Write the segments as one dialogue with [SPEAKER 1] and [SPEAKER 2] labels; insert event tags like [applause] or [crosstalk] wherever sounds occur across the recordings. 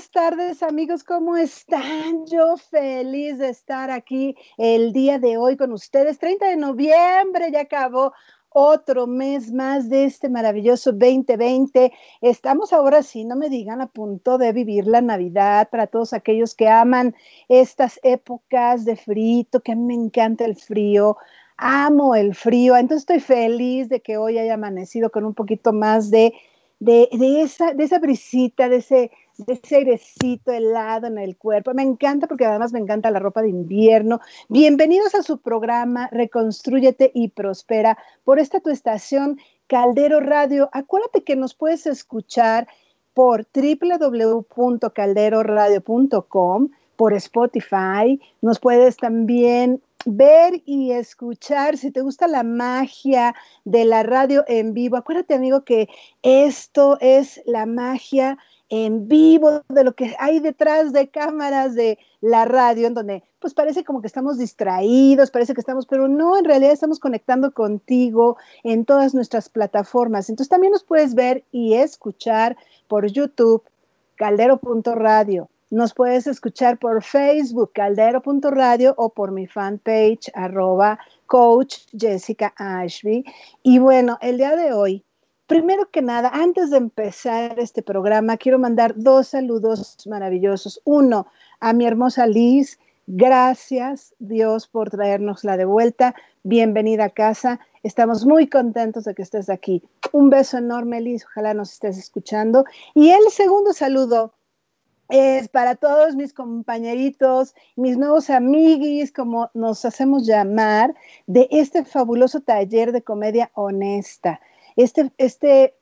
[SPEAKER 1] buenas tardes amigos, ¿cómo están? Yo feliz de estar aquí el día de hoy con ustedes. 30 de noviembre, ya acabó otro mes más de este maravilloso 2020. Estamos ahora sí, no me digan, a punto de vivir la Navidad para todos aquellos que aman estas épocas de frito, que a mí me encanta el frío. Amo el frío, entonces estoy feliz de que hoy haya amanecido con un poquito más de, de, de esa, de esa brisita, de ese, de ese airecito helado en el cuerpo. Me encanta porque además me encanta la ropa de invierno. Bienvenidos a su programa Reconstrúyete y Prospera por esta tu estación Caldero Radio. Acuérdate que nos puedes escuchar por www.calderoradio.com, por Spotify. Nos puedes también ver y escuchar, si te gusta la magia de la radio en vivo, acuérdate amigo que esto es la magia en vivo de lo que hay detrás de cámaras de la radio, en donde pues parece como que estamos distraídos, parece que estamos, pero no, en realidad estamos conectando contigo en todas nuestras plataformas. Entonces también nos puedes ver y escuchar por YouTube, caldero.radio. Nos puedes escuchar por Facebook, caldero.radio o por mi fanpage, arroba coach Jessica Ashby. Y bueno, el día de hoy Primero que nada, antes de empezar este programa, quiero mandar dos saludos maravillosos. Uno, a mi hermosa Liz. Gracias, Dios, por traernosla de vuelta. Bienvenida a casa. Estamos muy contentos de que estés aquí. Un beso enorme, Liz. Ojalá nos estés escuchando. Y el segundo saludo es para todos mis compañeritos, mis nuevos amiguis, como nos hacemos llamar, de este fabuloso taller de comedia honesta este, este,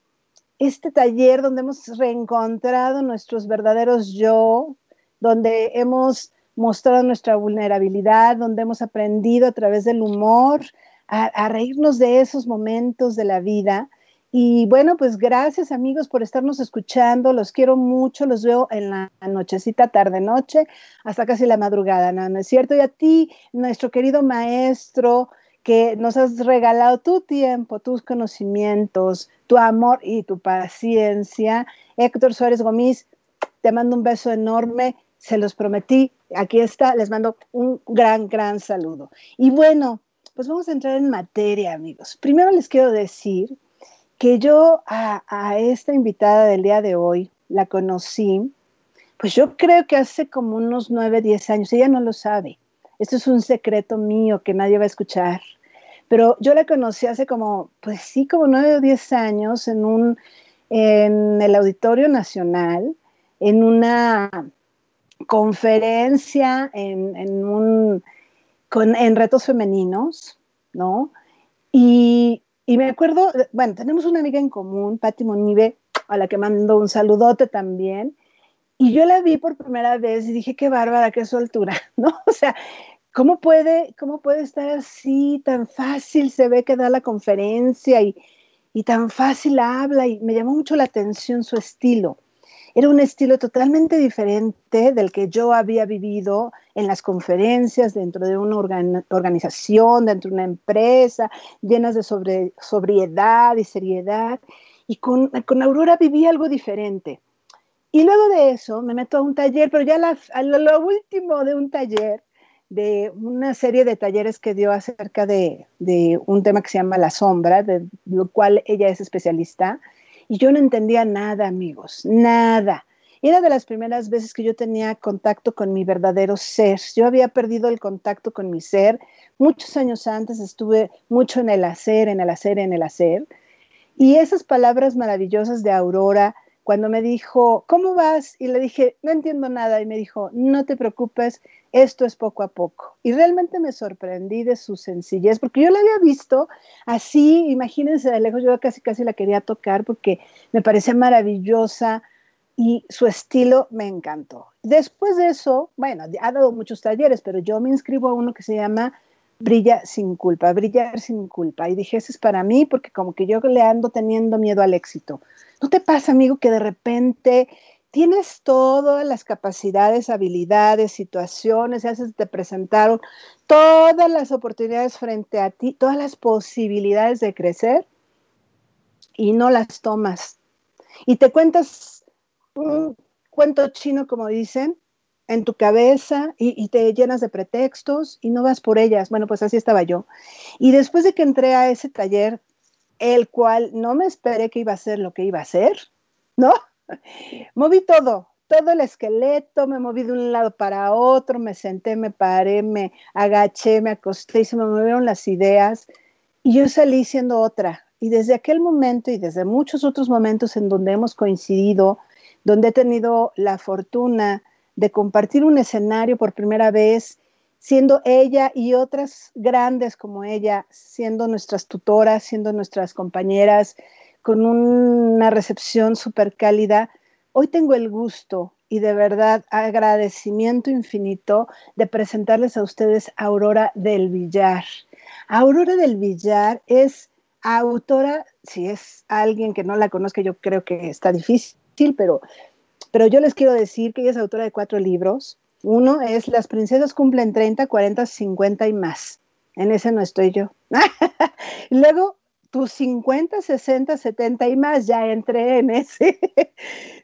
[SPEAKER 1] este taller donde hemos reencontrado nuestros verdaderos yo, donde hemos mostrado nuestra vulnerabilidad, donde hemos aprendido a través del humor a, reírnos de esos momentos de la vida. Y bueno, pues gracias amigos por estarnos escuchando, los quiero mucho, los veo en la nochecita, tarde, noche, hasta casi la madrugada, ¿no? ¿no es cierto? Y a ti, nuestro querido maestro, que nos has regalado tu tiempo, tus conocimientos, tu amor y tu paciencia. Héctor Suárez Gómez, te mando un beso enorme, se los prometí, aquí está, les mando un gran, gran saludo. Y bueno, pues vamos a entrar en materia, amigos. Primero les quiero decir que yo a, a esta invitada del día de hoy la conocí, pues yo creo que hace como unos nueve, diez años, ella no lo sabe. Esto es un secreto mío que nadie va a escuchar. Pero yo la conocí hace como, pues sí, como nueve o diez años en, un, en el Auditorio Nacional, en una conferencia en, en, un, con, en retos femeninos, ¿no? Y, y, me acuerdo, bueno, tenemos una amiga en común, Patti Monive, a la que mando un saludote también. Y yo la vi por primera vez y dije, qué bárbara, qué soltura, [laughs] ¿no? O sea, ¿Cómo puede, ¿Cómo puede estar así, tan fácil se ve que da la conferencia y, y tan fácil habla? Y me llamó mucho la atención su estilo. Era un estilo totalmente diferente del que yo había vivido en las conferencias, dentro de una organización, dentro de una empresa, llenas de sobre, sobriedad y seriedad. Y con, con, Aurora viví algo diferente. Y luego de eso me meto a un taller, pero ya la, a lo último de un taller, de una serie de talleres que dio acerca de, un tema que se llama la sombra, de lo cual ella es especialista, y yo no entendía nada, amigos, nada. Era de las primeras veces que yo tenía contacto con mi verdadero ser. Yo había perdido el contacto con mi ser. Muchos años antes estuve mucho en el hacer, en el hacer, en el hacer. Y esas palabras maravillosas de Aurora, cuando me dijo, ¿cómo vas? Y le dije, no entiendo nada. Y me dijo, no te preocupes, esto es poco a poco. Y realmente me sorprendí de su sencillez, porque yo la había visto así, imagínense de lejos, yo casi casi la quería tocar porque me parecía maravillosa y su estilo me encantó. Después de eso, bueno, ha dado muchos talleres, pero yo me inscribo a uno que se llama Brilla sin culpa, brillar sin culpa. Y dije, es para mí porque como que yo le ando teniendo miedo al éxito. ¿No te pasa, amigo, que de repente tienes todas las capacidades, habilidades, situaciones, se te presentaron todas las oportunidades frente a ti, todas las posibilidades de crecer y no las tomas. Y te cuentas cuento chino, como dicen, en tu cabeza y, te llenas de pretextos y no vas por ellas. Bueno, pues así estaba yo. Y después de que entré a ese taller, el cual no me esperé que iba a ser lo que iba a ser, ¿no? [laughs] Moví todo, todo el esqueleto, me moví de un lado para otro, me senté, me paré, me agaché, me acosté y se me movieron las ideas y yo salí siendo otra. Y desde aquel momento y desde muchos otros momentos en donde hemos coincidido, donde he tenido la fortuna de compartir un escenario por primera vez, siendo ella y otras grandes como ella, siendo nuestras tutoras, siendo nuestras compañeras, con una recepción súper cálida, hoy tengo el gusto y de verdad agradecimiento infinito de presentarles a ustedes Aurora del Villar. Aurora del Villar es autora, si es alguien que no la conozca, yo creo que está difícil, pero pero yo les quiero decir que ella es autora de cuatro libros. Uno es Las princesas cumplen 30, 40, 50 y más. En ese no estoy yo. [laughs] Luego, tus 50, 60, 70 y más, ya entré en ese. [laughs]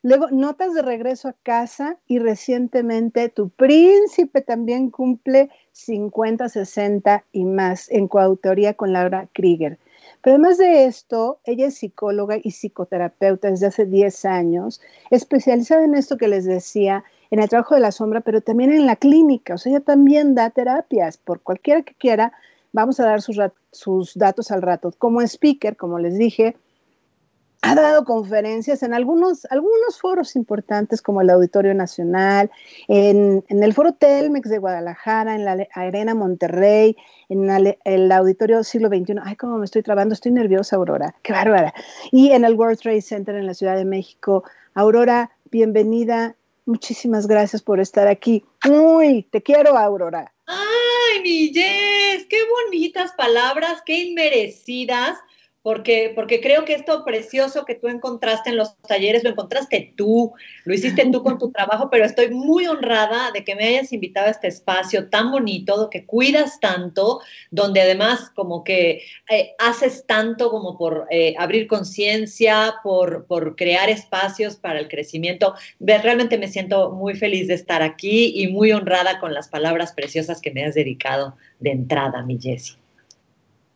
[SPEAKER 1] Luego, Notas de regreso a casa y recientemente Tu príncipe también cumple 50, 60 y más en coautoría con Laura Krieger. Pero además de esto, ella es psicóloga y psicoterapeuta desde hace 10 años, especializada en esto que les decía, en el trabajo de la sombra, pero también en la clínica. O sea, ella también da terapias. Por cualquiera que quiera, vamos a dar sus, sus datos al rato. Como speaker, como les dije, ha dado conferencias en algunos, algunos foros importantes como el Auditorio Nacional, en, el Foro Telmex de Guadalajara, en la Arena Monterrey, en el Auditorio Siglo XXI. Ay, cómo me estoy trabando, estoy nerviosa, Aurora, qué bárbara. Y en el World Trade Center en la Ciudad de México. Aurora, bienvenida. Muchísimas gracias por estar aquí. Uy, te quiero, Aurora.
[SPEAKER 2] Ay, mi Jess, qué bonitas palabras, qué inmerecidas porque, porque creo que esto precioso que tú encontraste en los talleres, lo encontraste tú, lo hiciste tú con tu trabajo, pero estoy muy honrada de que me hayas invitado a este espacio tan bonito, que cuidas tanto, donde además como que eh, haces tanto como por eh, abrir conciencia, por, por crear espacios para el crecimiento. Realmente me siento muy feliz de estar aquí y muy honrada con las palabras preciosas que me has dedicado de entrada, mi Jessie.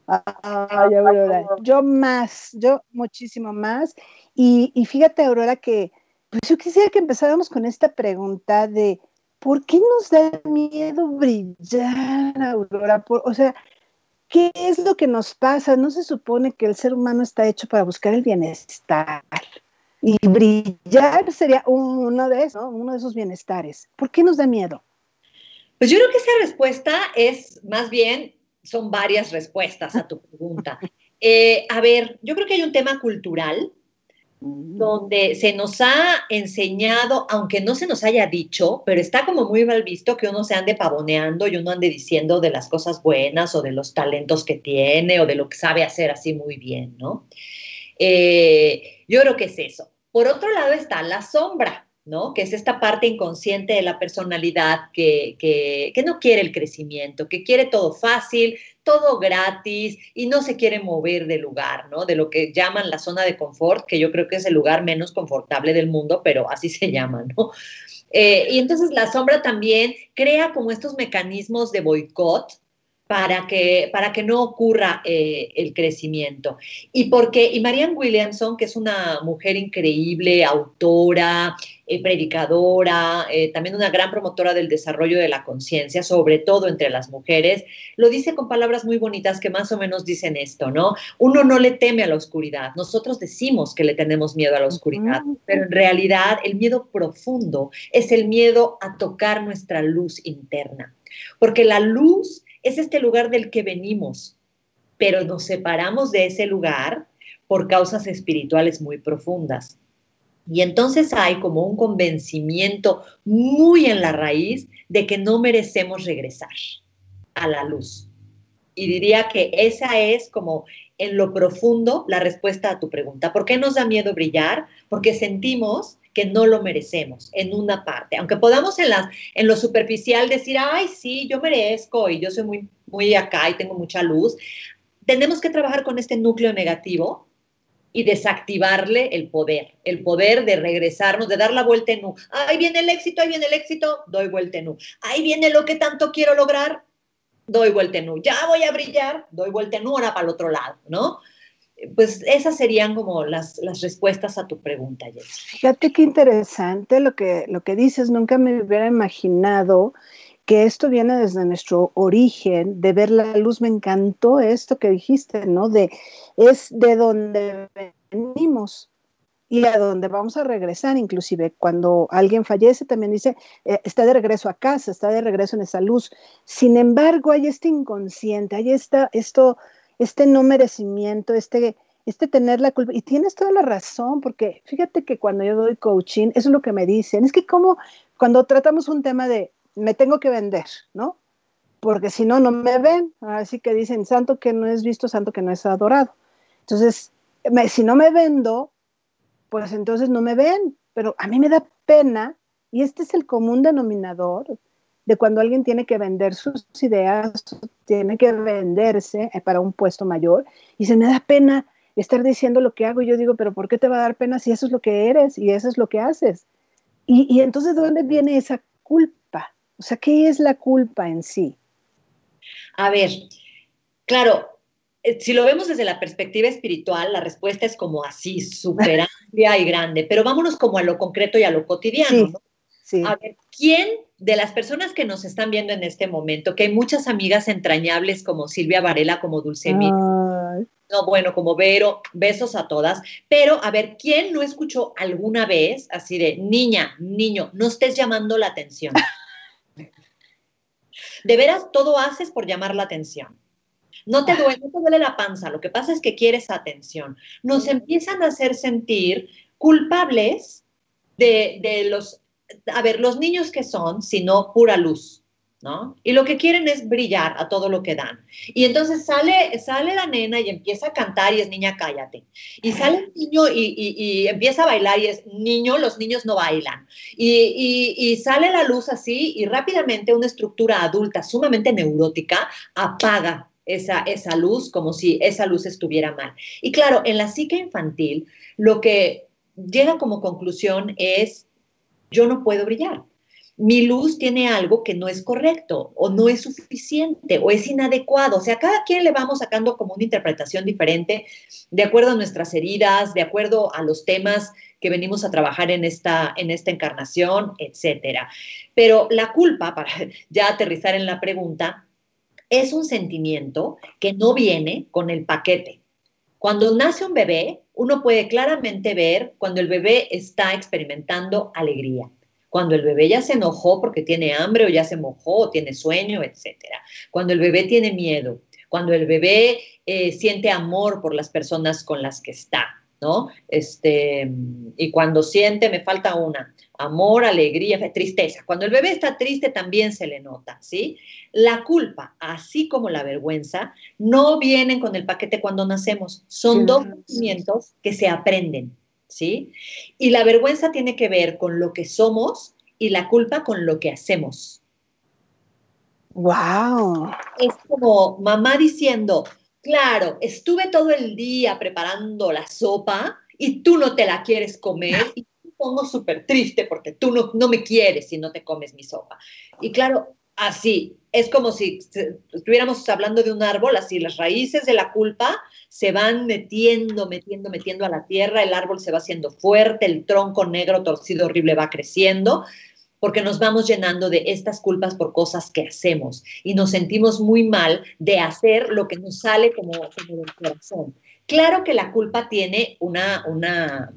[SPEAKER 1] Ay, Aurora, yo más, yo muchísimo más. Y, fíjate, Aurora, que pues yo quisiera que empezáramos con esta pregunta de ¿por qué nos da miedo brillar, Aurora? o sea, ¿qué es lo que nos pasa? ¿No se supone que el ser humano está hecho para buscar el bienestar? Y brillar sería uno de esos, uno de esos bienestares. ¿Por qué nos da miedo?
[SPEAKER 2] Pues yo creo que esa respuesta es más bien son varias respuestas a tu pregunta. [laughs] Eh, a ver, yo creo que hay un tema cultural mm. donde se nos ha enseñado, aunque no se nos haya dicho, pero está como muy mal visto que uno se ande pavoneando y uno ande diciendo de las cosas buenas o de los talentos que tiene o de lo que sabe hacer así muy bien, ¿no? Eh, yo creo que es eso. Por otro lado está la sombra. ¿No? Que es esta parte inconsciente de la personalidad que, que, no quiere el crecimiento, que quiere todo fácil, todo gratis y no se quiere mover del lugar, ¿no? De lo que llaman la zona de confort, que yo creo que es el lugar menos confortable del mundo, pero así se [laughs] llama, ¿no? Eh, y entonces la sombra también crea como estos mecanismos de boicot, para que, para que no ocurra eh, el crecimiento. Y porque, y Marianne Williamson, que es una mujer increíble, autora, eh, predicadora, eh, también una gran promotora del desarrollo de la conciencia, sobre todo entre las mujeres, lo dice con palabras muy bonitas que más o menos dicen esto, ¿no? Uno no le teme a la oscuridad, nosotros decimos que le tenemos miedo a la oscuridad, pero en realidad el miedo profundo es el miedo a tocar nuestra luz interna, porque la luz es este lugar del que venimos, pero nos separamos de ese lugar por causas espirituales muy profundas. Y entonces hay como un convencimiento muy en la raíz de que no merecemos regresar a la luz. Y diría que esa es como en lo profundo la respuesta a tu pregunta. ¿Por qué nos da miedo brillar? Porque sentimos que no lo merecemos en una parte. Aunque podamos en, en lo superficial decir, ay, sí, yo merezco y yo soy muy, muy acá y tengo mucha luz, tenemos que trabajar con este núcleo negativo y desactivarle el poder, el poder de regresarnos, de dar la vuelta en U. Ahí viene el éxito, ahí viene el éxito, doy vuelta en U. Ahí viene lo que tanto quiero lograr, doy vuelta en U. Ya voy a brillar, doy vuelta en U, ahora para el otro lado, ¿no? Pues esas serían como las, las respuestas a tu pregunta, Jessy.
[SPEAKER 1] Fíjate qué interesante lo que, lo que dices. Nunca me hubiera imaginado que esto viene desde nuestro origen, de ver la luz. Me encantó esto que dijiste, ¿no? De es de donde venimos y a donde vamos a regresar, inclusive cuando alguien fallece, también dice, eh, está de regreso a casa, está de regreso en esa luz. Sin embargo, hay este inconsciente, hay esta, esto este no merecimiento, este, este tener la culpa. Y tienes toda la razón, porque fíjate que cuando yo doy coaching, eso es lo que me dicen, es que como cuando tratamos un tema de me tengo que vender, ¿no? Porque si no, no me ven. Así que dicen, santo que no es visto, santo que no es adorado. Entonces, si no me vendo, pues entonces no me ven. Pero a mí me da pena, y este es el común denominador, de cuando alguien tiene que vender sus ideas, tiene que venderse eh, para un puesto mayor y se me da pena estar diciendo lo que hago. Y yo digo, pero ¿por qué te va a dar pena si eso es lo que eres y eso es lo que haces? Y, y entonces, ¿de dónde viene esa culpa? O sea, ¿qué es la culpa en sí?
[SPEAKER 2] A ver, claro, eh, si lo vemos desde la perspectiva espiritual, la respuesta es como así, [laughs] súper amplia y grande, pero vámonos como a lo concreto y a lo cotidiano. ¿no? A ver, ¿quién de las personas que nos están viendo en este momento, que hay muchas amigas entrañables como Silvia Varela, como Dulce no, bueno, como Vero, besos a todas, pero a ver, ¿quién no escuchó alguna vez así de, niña, niño, no estés llamando la atención? [laughs] de veras, todo haces por llamar la atención. No te duele, no te duele la panza, lo que pasa es que quieres atención. Nos empiezan a hacer sentir culpables de, de los a ver, los niños que son, sino pura luz, ¿no? Y lo que quieren es brillar a todo lo que dan. Y entonces sale, sale la nena y empieza a cantar y es niña, cállate. Y sale el niño y, empieza a bailar y es niño, los niños no bailan. Y, sale la luz así y rápidamente una estructura adulta sumamente neurótica apaga esa, esa luz como si esa luz estuviera mal. Y claro, en la psique infantil, lo que llega como conclusión es yo no puedo brillar. Mi luz tiene algo que no es correcto o no es suficiente o es inadecuado. O sea, cada quien le vamos sacando como una interpretación diferente de acuerdo a nuestras heridas, de acuerdo a los temas que venimos a trabajar en esta, en esta encarnación, etcétera. Pero la culpa, [laughs] para ya aterrizar en la pregunta, es un sentimiento que no viene con el paquete. Cuando nace un bebé, uno puede claramente ver cuando el bebé está experimentando alegría, cuando el bebé ya se enojó porque tiene hambre o ya se mojó o tiene sueño, etc. Cuando el bebé tiene miedo, cuando el bebé eh, siente amor por las personas con las que está, ¿no? Este, y cuando siente, me falta una, amor, alegría, tristeza. Cuando el bebé está triste también se le nota, ¿sí? La culpa, así como la vergüenza, no vienen con el paquete cuando nacemos. Son dos sentimientos que se aprenden, ¿sí? Y la vergüenza tiene que ver con lo que somos y la culpa con lo que hacemos.
[SPEAKER 1] Wow.
[SPEAKER 2] Es como mamá diciendo, claro, estuve todo el día preparando la sopa y tú no te la quieres comer y pongo súper triste porque tú no, no me quieres si no te comes mi sopa. Y claro, así, es como si estuviéramos hablando de un árbol, así las raíces de la culpa se van metiendo, metiendo, metiendo a la tierra, el árbol se va haciendo fuerte, el tronco negro, torcido, horrible va creciendo, porque nos vamos llenando de estas culpas por cosas que hacemos y nos sentimos muy mal de hacer lo que nos sale como, como del corazón. Claro que la culpa tiene una, una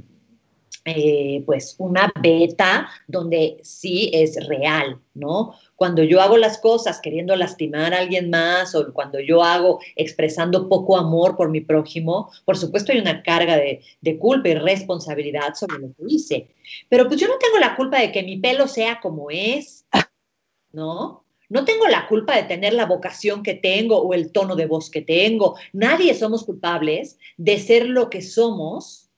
[SPEAKER 2] eh, pues una beta donde sí es real, ¿no? Cuando yo hago las cosas queriendo lastimar a alguien más o cuando yo hago expresando poco amor por mi prójimo, por supuesto hay una carga de, de culpa y responsabilidad sobre lo que hice. Pero pues yo no tengo la culpa de que mi pelo sea como es, ¿no? No tengo la culpa de tener la vocación que tengo o el tono de voz que tengo. Nadie somos culpables de ser lo que somos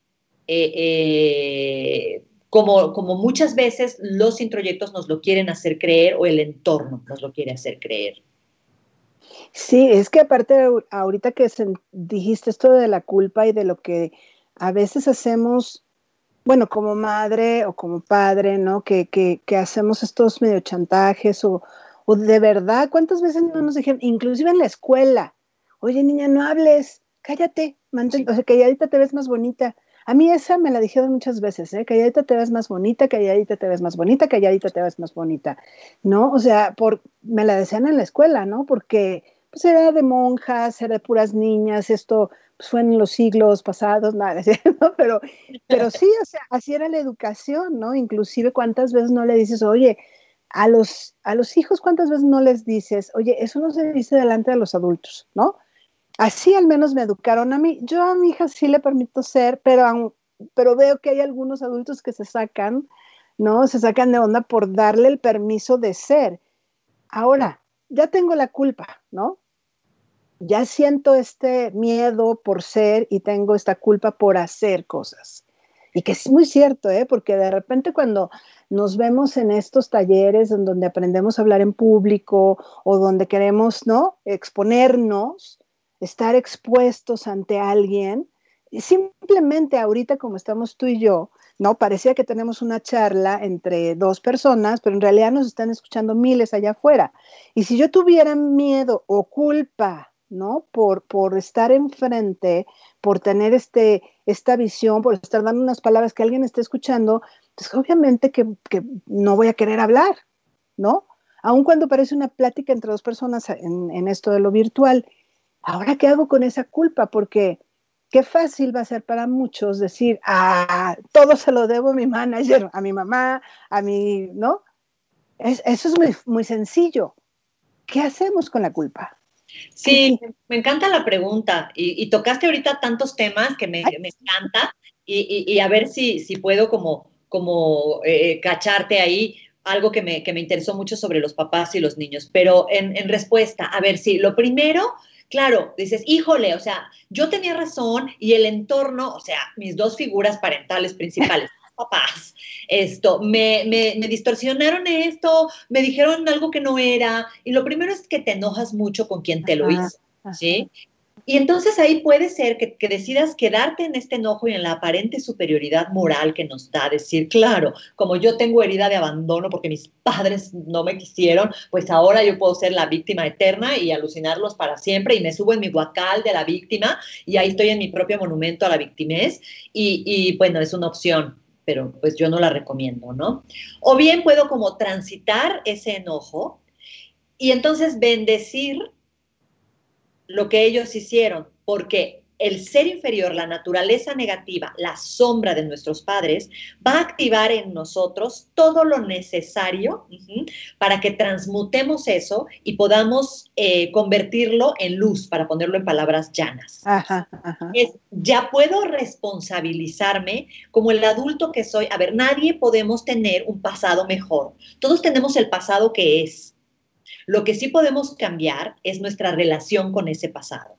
[SPEAKER 2] eh, eh, como, como muchas veces los introyectos nos lo quieren hacer creer o el entorno nos lo quiere hacer creer.
[SPEAKER 1] Sí, es que aparte ahorita que dijiste esto de la culpa y de lo que a veces hacemos, bueno, como madre o como padre, ¿no? Que, que, que hacemos estos medio chantajes o, o de verdad, ¿cuántas veces no nos dijeron, inclusive en la escuela, oye niña, no hables, cállate, mantén, o sea, calladita te ves más bonita. A mí esa me la dijeron muchas veces, ¿eh? Calladita te ves más bonita, calladita te ves más bonita, calladita te ves más bonita, ¿no? O sea, por, me la decían en la escuela, ¿no? Porque pues era de monjas, era de puras niñas, esto pues, fue en los siglos pasados, [laughs] nada, ¿no? Pero, pero sí, o sea, así era la educación, ¿no? Inclusive cuántas veces no le dices, oye, a los, a los hijos cuántas veces no les dices, oye, eso no se dice delante de los adultos, ¿no? Así al menos me educaron a mí. Yo a mi hija sí le permito ser, pero, pero veo que hay algunos adultos que se sacan, ¿no? Se sacan de onda por darle el permiso de ser. Ahora, ya tengo la culpa, ¿no? Ya siento este miedo por ser y tengo esta culpa por hacer cosas. Y que es muy cierto, ¿eh? Porque de repente cuando nos vemos en estos talleres en donde aprendemos a hablar en público o donde queremos, ¿no? Exponernos, estar expuestos ante alguien, simplemente ahorita como estamos tú y yo, ¿no? Parecía que tenemos una charla entre dos personas, pero en realidad nos están escuchando miles allá afuera. Y si yo tuviera miedo o culpa, ¿no? Por, por estar enfrente, por tener este, esta visión, por estar dando unas palabras que alguien esté escuchando, pues obviamente que, no voy a querer hablar, ¿no? Aun cuando parece una plática entre dos personas en, esto de lo virtual. Ahora, ¿qué hago con esa culpa? Porque qué fácil va a ser para muchos decir, ah, todo se lo debo a mi manager, a mi mamá, a mi, ¿no? eso es muy, muy sencillo. ¿Qué hacemos con la culpa?
[SPEAKER 2] Sí, me encanta la pregunta y, tocaste ahorita tantos temas que me, encanta y, a ver si, si puedo como como eh, cacharte ahí algo que me, que me, interesó mucho sobre los papás y los niños. Pero en, en respuesta, a ver, sí, lo primero, claro, dices, híjole, o sea, yo tenía razón y el entorno, o sea, mis dos figuras parentales principales. [laughs] papás, esto, me, me, me, distorsionaron esto, me dijeron algo que no era, y lo primero es que te enojas mucho con quien te lo hizo, ¿sí? Y entonces ahí puede ser que, decidas quedarte en este enojo y en la aparente superioridad moral que nos da decir, claro, como yo tengo herida de abandono porque mis padres no me quisieron, pues ahora yo puedo ser la víctima eterna y alucinarlos para siempre y me subo en mi guacal de la víctima y ahí estoy en mi propio monumento a la victimez y, y bueno, es una opción pero pues yo no la recomiendo, ¿no? O bien puedo como transitar ese enojo y entonces bendecir lo que ellos hicieron, porque el ser inferior, la naturaleza negativa, la sombra de nuestros padres, va a activar en nosotros todo lo necesario para que transmutemos eso y podamos eh, convertirlo en luz, para ponerlo en palabras llanas. ya puedo responsabilizarme como el adulto que soy. A ver, nadie podemos tener un pasado mejor. Todos tenemos el pasado que es lo que sí podemos cambiar es nuestra relación con ese pasado.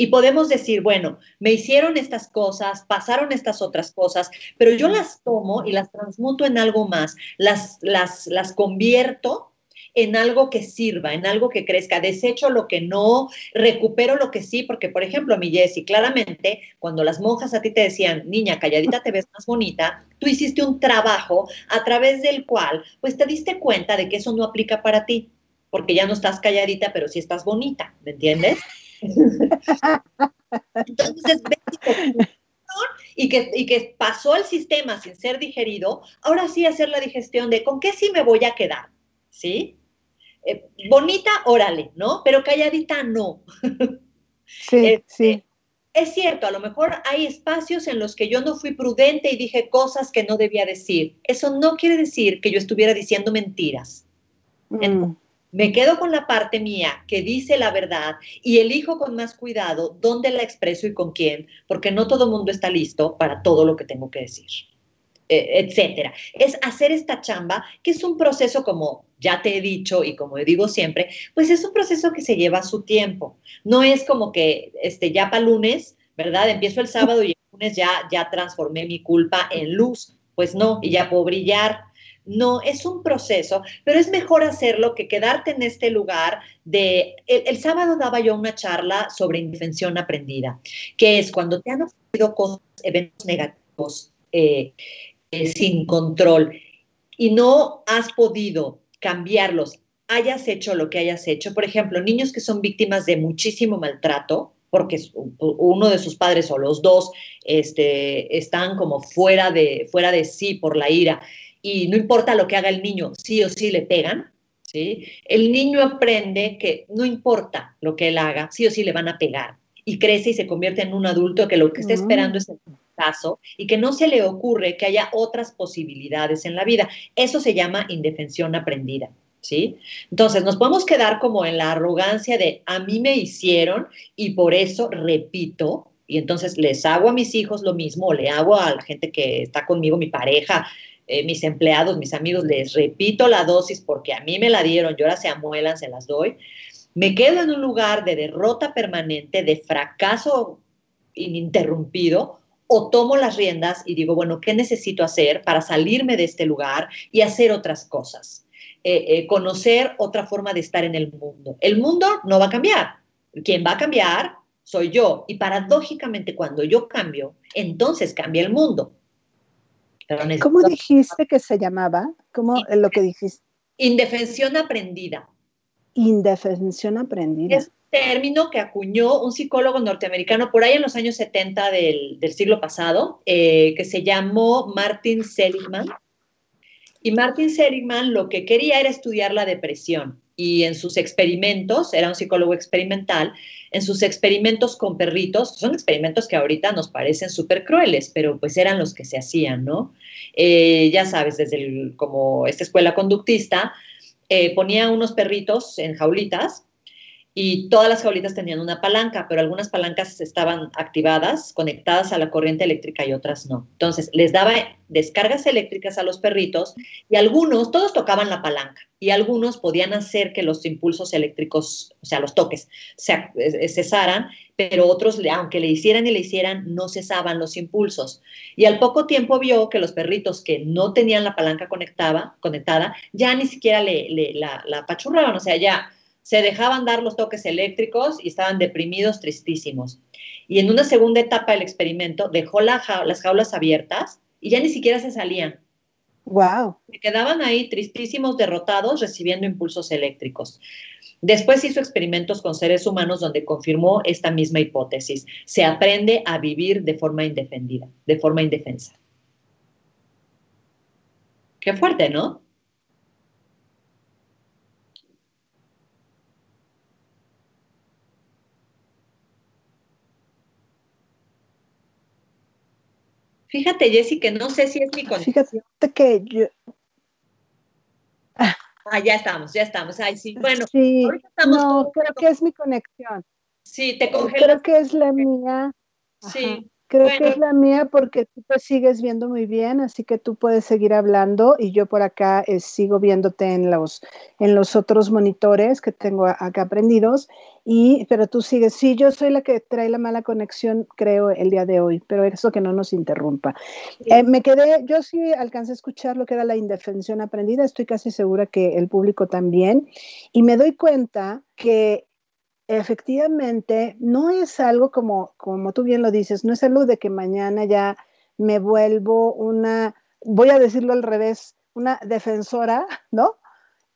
[SPEAKER 2] Y podemos decir, bueno, me hicieron estas cosas, pasaron estas otras cosas, pero yo las tomo y las transmuto en algo más, las, las, las convierto en algo que sirva, en algo que crezca, desecho lo que no, recupero lo que sí, porque por ejemplo, mi Jessie, claramente, cuando las monjas a ti te decían, niña, calladita te ves más bonita, tú hiciste un trabajo a través del cual, pues te diste cuenta de que eso no aplica para ti, porque ya no estás calladita, pero sí estás bonita, ¿me entiendes? [laughs] Entonces, y que, y que pasó el sistema sin ser digerido, ahora sí hacer la digestión de con qué sí me voy a quedar, ¿sí? Eh, bonita, órale, ¿no? Pero calladita, no.
[SPEAKER 1] Sí, [laughs] este, sí.
[SPEAKER 2] Es cierto, a lo mejor hay espacios en los que yo no fui prudente y dije cosas que no debía decir. Eso no quiere decir que yo estuviera diciendo mentiras. Mm. me quedo con la parte mía que dice la verdad y elijo con más cuidado dónde la expreso y con quién, porque no todo el mundo está listo para todo lo que tengo que decir. Eh, etcétera. Es hacer esta chamba, que es un proceso como ya te he dicho y como digo siempre, pues es un proceso que se lleva su tiempo. No es como que este, ya para lunes, ¿verdad? Empiezo el sábado y el lunes ya, ya transformé mi culpa en luz. Pues no, y ya puedo brillar. No, es un proceso, pero es mejor hacerlo que quedarte en este lugar de... El, sábado daba yo una charla sobre indefensión aprendida, que es cuando te han ocurrido cosas, eventos negativos eh, eh, sin control. Y no has podido cambiarlos, hayas hecho lo que hayas hecho. Por ejemplo, niños que son víctimas de muchísimo maltrato, porque uno de sus padres o los dos este, están como fuera de, fuera de sí por la ira. Y no importa lo que haga el niño, sí o sí le pegan, ¿sí? El niño aprende que no importa lo que él haga, sí o sí le van a pegar. Y crece y se convierte en un adulto que lo que está esperando es el y que no se le ocurre que haya otras posibilidades en la vida. Eso se llama indefensión aprendida. ¿Sí? Entonces, nos podemos quedar como en la arrogancia de a mí me hicieron y por eso repito, y entonces les hago a mis hijos lo mismo, o le hago a la gente que está conmigo, mi pareja, eh, mis empleados, mis amigos, les repito la dosis porque a mí me la dieron, yo ahora se amuelan, se las doy. Me quedo en un lugar de derrota permanente, de fracaso ininterrumpido, o tomo las riendas y digo, bueno, ¿qué necesito hacer para salirme de este lugar y hacer otras cosas? Eh, eh, conocer otra forma de estar en el mundo. El mundo no va a cambiar. Quien va a cambiar soy yo. Y paradójicamente, cuando yo cambio, entonces cambia el mundo.
[SPEAKER 1] ¿Cómo dijiste que se llamaba? ¿Cómo lo que dijiste?
[SPEAKER 2] Indefensión aprendida.
[SPEAKER 1] Indefensión aprendida.
[SPEAKER 2] Es término que acuñó un psicólogo norteamericano por ahí en los años 70 del, siglo pasado, eh, que se llamó Martin Seligman. Y Martin Seligman lo que quería era estudiar la depresión y en sus experimentos, era un psicólogo experimental, en sus experimentos con perritos, son experimentos que ahorita nos parecen súper crueles, pero pues eran los que se hacían, ¿no? Eh, ya sabes, desde como esta escuela conductista, eh, ponía unos perritos en jaulitas y todas las jaulitas tenían una palanca, pero algunas palancas estaban activadas, conectadas a la corriente eléctrica y otras no. Entonces, les daba descargas eléctricas a los perritos y algunos, todos tocaban la palanca y algunos podían hacer que los impulsos eléctricos, o sea, los toques, se, eh, cesaran, pero otros, aunque le hicieran y le hicieran, no cesaban los impulsos. Y al poco tiempo vio que los perritos que no tenían la palanca conectada, conectada ya ni siquiera le, la, la apachurraban, o sea, ya se dejaban dar los toques eléctricos y estaban deprimidos, tristísimos. Y en una segunda etapa del experimento dejó las jaulas abiertas y ya ni siquiera se salían.
[SPEAKER 1] Wow.
[SPEAKER 2] Se quedaban ahí tristísimos, derrotados, recibiendo impulsos eléctricos. Después hizo experimentos con seres humanos donde confirmó esta misma hipótesis. Se aprende a vivir de forma indefendida, de forma indefensa. Qué fuerte, ¿no? Fíjate, Jessy, que no sé si es mi conexión.
[SPEAKER 1] Fíjate que yo.
[SPEAKER 2] Ah, ya estamos, ya estamos. Ay, sí. Bueno,
[SPEAKER 1] sí, no, creo que es mi conexión.
[SPEAKER 2] Sí, te congelas.
[SPEAKER 1] Creo que es la mía.
[SPEAKER 2] Sí.
[SPEAKER 1] Creo que es la mía porque tú te sigues viendo muy bien, así que tú puedes seguir hablando y yo por acá eh, sigo viéndote en los, en los otros monitores que tengo acá prendidos, y, pero tú sigues. Sí, yo soy la que trae la mala conexión, creo, el día de hoy, pero eso que no nos interrumpa. Eh, me quedé, yo sí alcancé a escuchar lo que era la indefensión aprendida, estoy casi segura que el público también, y me doy cuenta que efectivamente no es algo como, como tú bien lo dices, no es algo de que mañana ya me vuelvo una, voy a decirlo al revés, una defensora, [laughs] ¿no?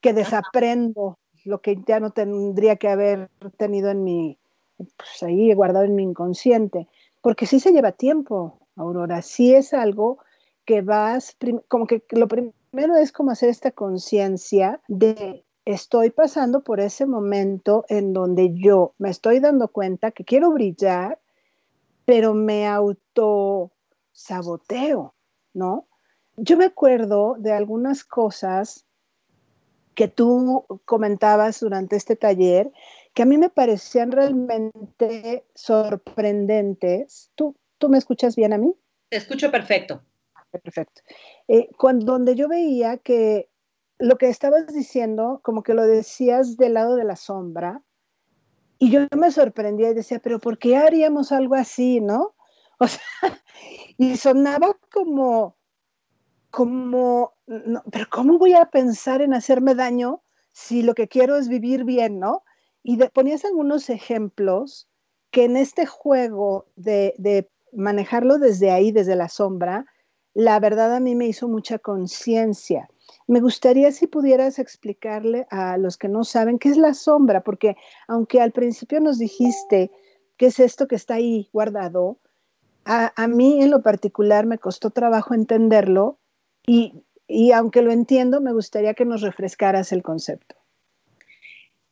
[SPEAKER 1] Que desaprendo lo que ya no tendría que haber tenido en mi, pues ahí guardado en mi inconsciente, porque sí se lleva tiempo, Aurora, sí es algo que vas, como que lo primero es como hacer esta conciencia de estoy pasando por ese momento en donde yo me estoy dando cuenta que quiero brillar, pero me auto saboteo, ¿no? Yo me acuerdo de algunas cosas que tú comentabas durante este taller que a mí me parecían realmente sorprendentes. ¿Tú, tú me escuchas bien a mí?
[SPEAKER 2] Te escucho perfecto.
[SPEAKER 1] Perfecto. Eh, cuando, donde yo veía que lo que estabas diciendo, como que lo decías del lado de la sombra, y yo me sorprendía y decía, pero ¿por qué haríamos algo así, no? [laughs] Y sonaba como, como pero ¿cómo voy a pensar en hacerme daño si lo que quiero es vivir bien, ¿no? Y ponías algunos ejemplos que en este juego de manejarlo desde ahí, desde la sombra, la verdad a mí me hizo mucha conciencia. Me gustaría si pudieras explicarle a los que no saben qué es la sombra, porque aunque al principio nos dijiste qué es esto que está ahí guardado, a, a mí en lo particular me costó trabajo entenderlo y, y aunque lo entiendo, me gustaría que nos refrescaras el concepto.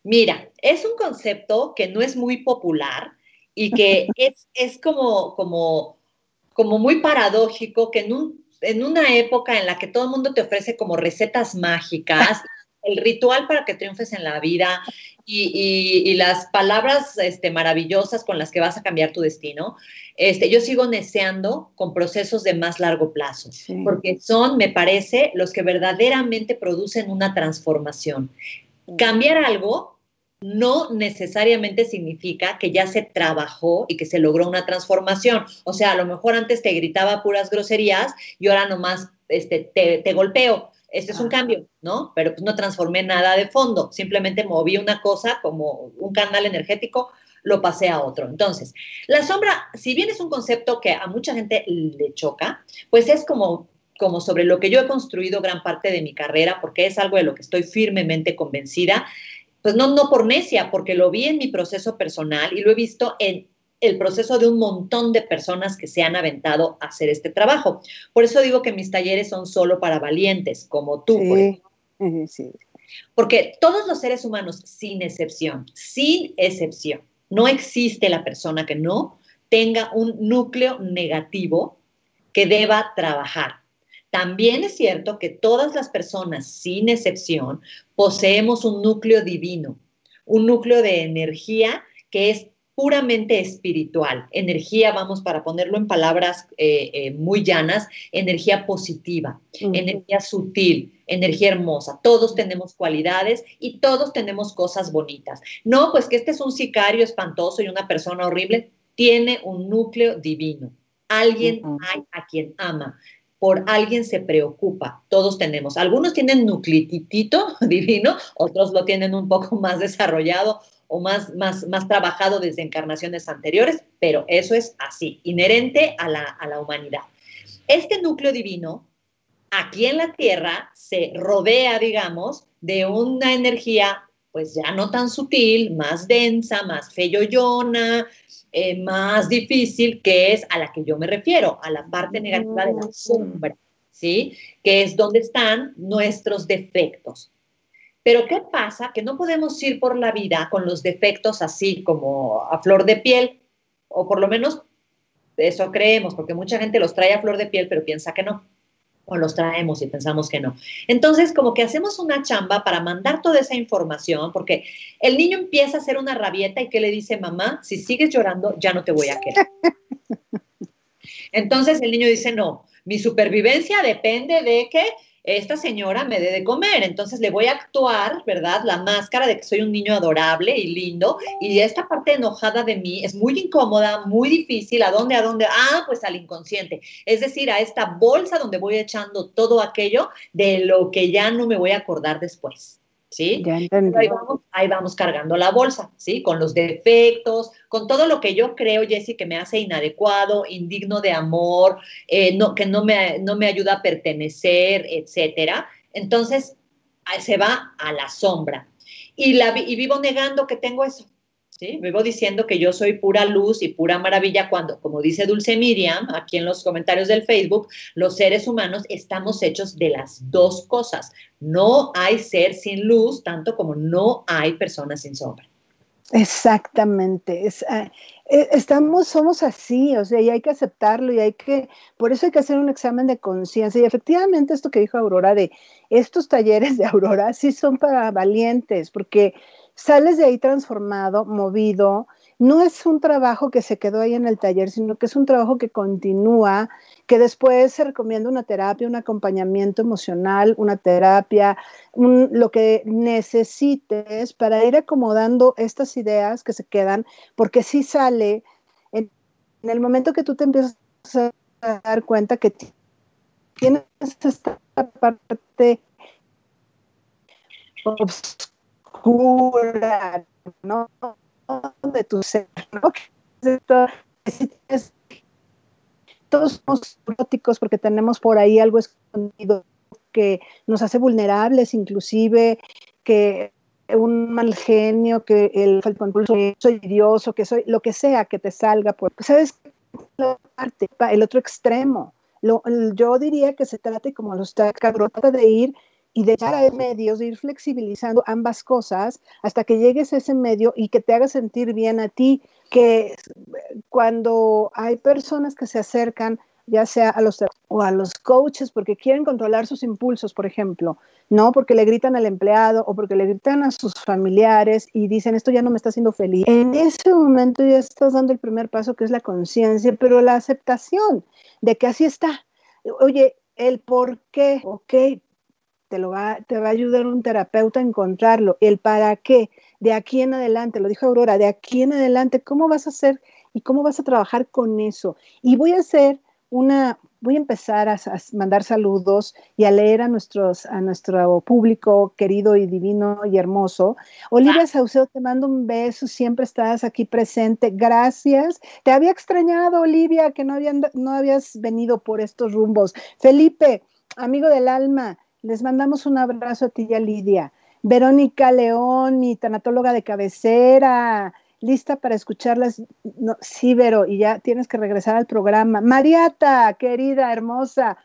[SPEAKER 2] Mira, es un concepto que no es muy popular y que [laughs] es, es como, como, como muy paradójico que en, un, en una época en la que todo el mundo te ofrece como recetas mágicas, [laughs] el ritual para que triunfes en la vida y, y, las palabras este, maravillosas con las que vas a cambiar tu destino, este, yo sigo deseando con procesos de más largo plazo, porque son, me parece, los que verdaderamente producen una transformación. Cambiar algo no necesariamente significa que ya se trabajó y que se logró una transformación. O sea, a lo mejor antes te gritaba puras groserías y ahora nomás este, te, golpeo. Este es un cambio, ¿no? Pero pues no transformé nada de fondo, simplemente moví una cosa como un canal energético, lo pasé a otro. Entonces, la sombra, si bien es un concepto que a mucha gente le choca, pues es como como sobre lo que yo he construido gran parte de mi carrera, porque es algo de lo que estoy firmemente convencida pues no, no por necia, porque lo vi en mi proceso personal y lo he visto en el proceso de un montón de personas que se han aventado a hacer este trabajo. Por eso digo que mis talleres son solo para valientes, como tú. Sí, Porque todos los seres humanos, sin excepción, sin excepción, no existe la persona que no tenga un núcleo negativo que deba trabajar. También es cierto que todas las personas, sin excepción, poseemos un núcleo divino, un núcleo de energía que es puramente espiritual. Energía, vamos, para ponerlo en palabras eh, eh, muy llanas, energía positiva, energía sutil, energía hermosa. Todos tenemos cualidades y todos tenemos cosas bonitas. No, pues que este es un sicario espantoso y una persona horrible, tiene un núcleo divino. Alguien hay a quien ama por alguien se preocupa. Todos tenemos. Algunos tienen nuclititito [laughs] divino, otros lo tienen un poco más desarrollado o más, más, más trabajado desde encarnaciones anteriores, pero eso es así, inherente a la, a la humanidad. Este núcleo divino, aquí en la Tierra, se rodea, digamos, de una energía pues ya no tan sutil, más densa, más feyoyona, eh, más difícil, que es a la que yo me refiero, a la parte negativa de la sombra, ¿sí? Que es donde están nuestros defectos. Pero ¿qué pasa? Que no podemos ir por la vida con los defectos así como a flor de piel, o por lo menos eso creemos, porque mucha gente los trae a flor de piel, pero piensa que no o los traemos y pensamos que no. Entonces, como que hacemos una chamba para mandar toda esa información, porque el niño empieza a hacer una rabieta y que le dice, mamá, si sigues llorando, ya no te voy a querer. [laughs] Entonces el niño dice, no, mi supervivencia depende de que esta señora me dé de comer, entonces le voy a actuar, ¿verdad? La máscara de que soy un niño adorable y lindo, y esta parte enojada de mí es muy incómoda, muy difícil, ¿a dónde, a dónde? Ah, pues al inconsciente, es decir, a esta bolsa donde voy echando todo aquello de lo que ya no me voy a acordar después. ¿Sí? Ahí vamos, cargando la bolsa, ¿sí? Con los defectos, con todo lo que yo creo, Jessy, que me hace inadecuado, indigno de amor, eh, no, que no me, no me ayuda a pertenecer, etcétera. Entonces, se va a la sombra. Y, la, y vivo negando que tengo eso. ¿Sí? Vivo diciendo que yo soy pura luz y pura maravilla cuando, como dice Dulce Miriam, aquí en los comentarios del Facebook, los seres humanos estamos hechos de las dos cosas. No hay ser sin luz, tanto como no hay personas sin sombra.
[SPEAKER 1] Exactamente. Ah, e, estamos, somos así, o sea, y hay que aceptarlo y hay que, por eso hay que hacer un examen de conciencia. Y efectivamente, esto que dijo Aurora de estos talleres de Aurora sí son para valientes, porque sales de ahí transformado, movido. No es un trabajo que se quedó ahí en el taller, sino que es un trabajo que continúa, que después se recomienda una terapia, un acompañamiento emocional, una terapia, lo que necesites para ir acomodando estas ideas que se quedan, porque sí sale en, en el momento que tú te empiezas a dar cuenta que tienes esta parte oscura, ¿no? De tu ser, ¿no? Todos somos eróticos porque tenemos por ahí algo escondido que nos hace vulnerables, inclusive que un mal genio, que el, el soy Dios o que soy lo que sea que te salga por, sabes la parte, el otro extremo. Lo, yo diría que se trate como los trata de ir y de echar a medios, de ir flexibilizando ambas cosas hasta que llegues a ese medio y que te haga sentir bien a ti, que cuando hay personas que se acercan ya sea a los o a los coaches porque quieren controlar sus impulsos, por ejemplo, no porque le gritan al empleado o porque le gritan a sus familiares y dicen esto ya no me está haciendo feliz. En ese momento ya estás dando el primer paso que es la conciencia, pero la aceptación de que así está. Oye, el por qué, ok, te, lo va, te va a ayudar un terapeuta a encontrarlo. El para qué, de aquí en adelante, lo dijo Aurora, de aquí en adelante, ¿cómo vas a hacer y cómo vas a trabajar con eso? Y voy a hacer una, voy a empezar a, mandar saludos y a leer a, nuestros, a nuestro público querido y divino y hermoso. Olivia Saucedo, te mando un beso, siempre estás aquí presente. Gracias. Te había extrañado, Olivia, que no, habían, no habías venido por estos rumbos. Felipe, amigo del alma, les mandamos un abrazo a ti Lidia. Verónica León, mi tanatóloga de cabecera lista para escucharlas. Sí, Vero, y ya tienes que regresar al programa. Mariata, querida, hermosa.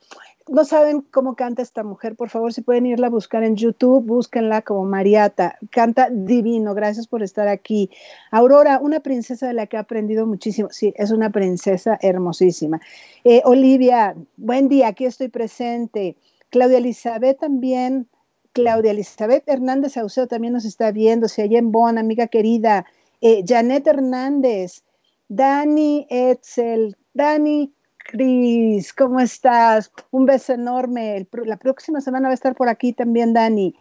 [SPEAKER 1] No saben cómo canta esta mujer, por favor, si pueden irla a buscar en YouTube, búsquenla como Mariata. Canta divino, gracias por estar aquí. Aurora, una princesa de la que he aprendido muchísimo. Sí, es una princesa hermosísima. Eh, Olivia, buen día, aquí estoy presente. Claudia Elizabeth también. Claudia Elizabeth Hernández Saucedo también nos está viendo, si allá en Bonn, amiga querida. Eh, Janet Hernández, Dani Etzel, Dani Cris, ¿cómo estás? Un beso enorme. la próxima semana va a estar por aquí también Dani.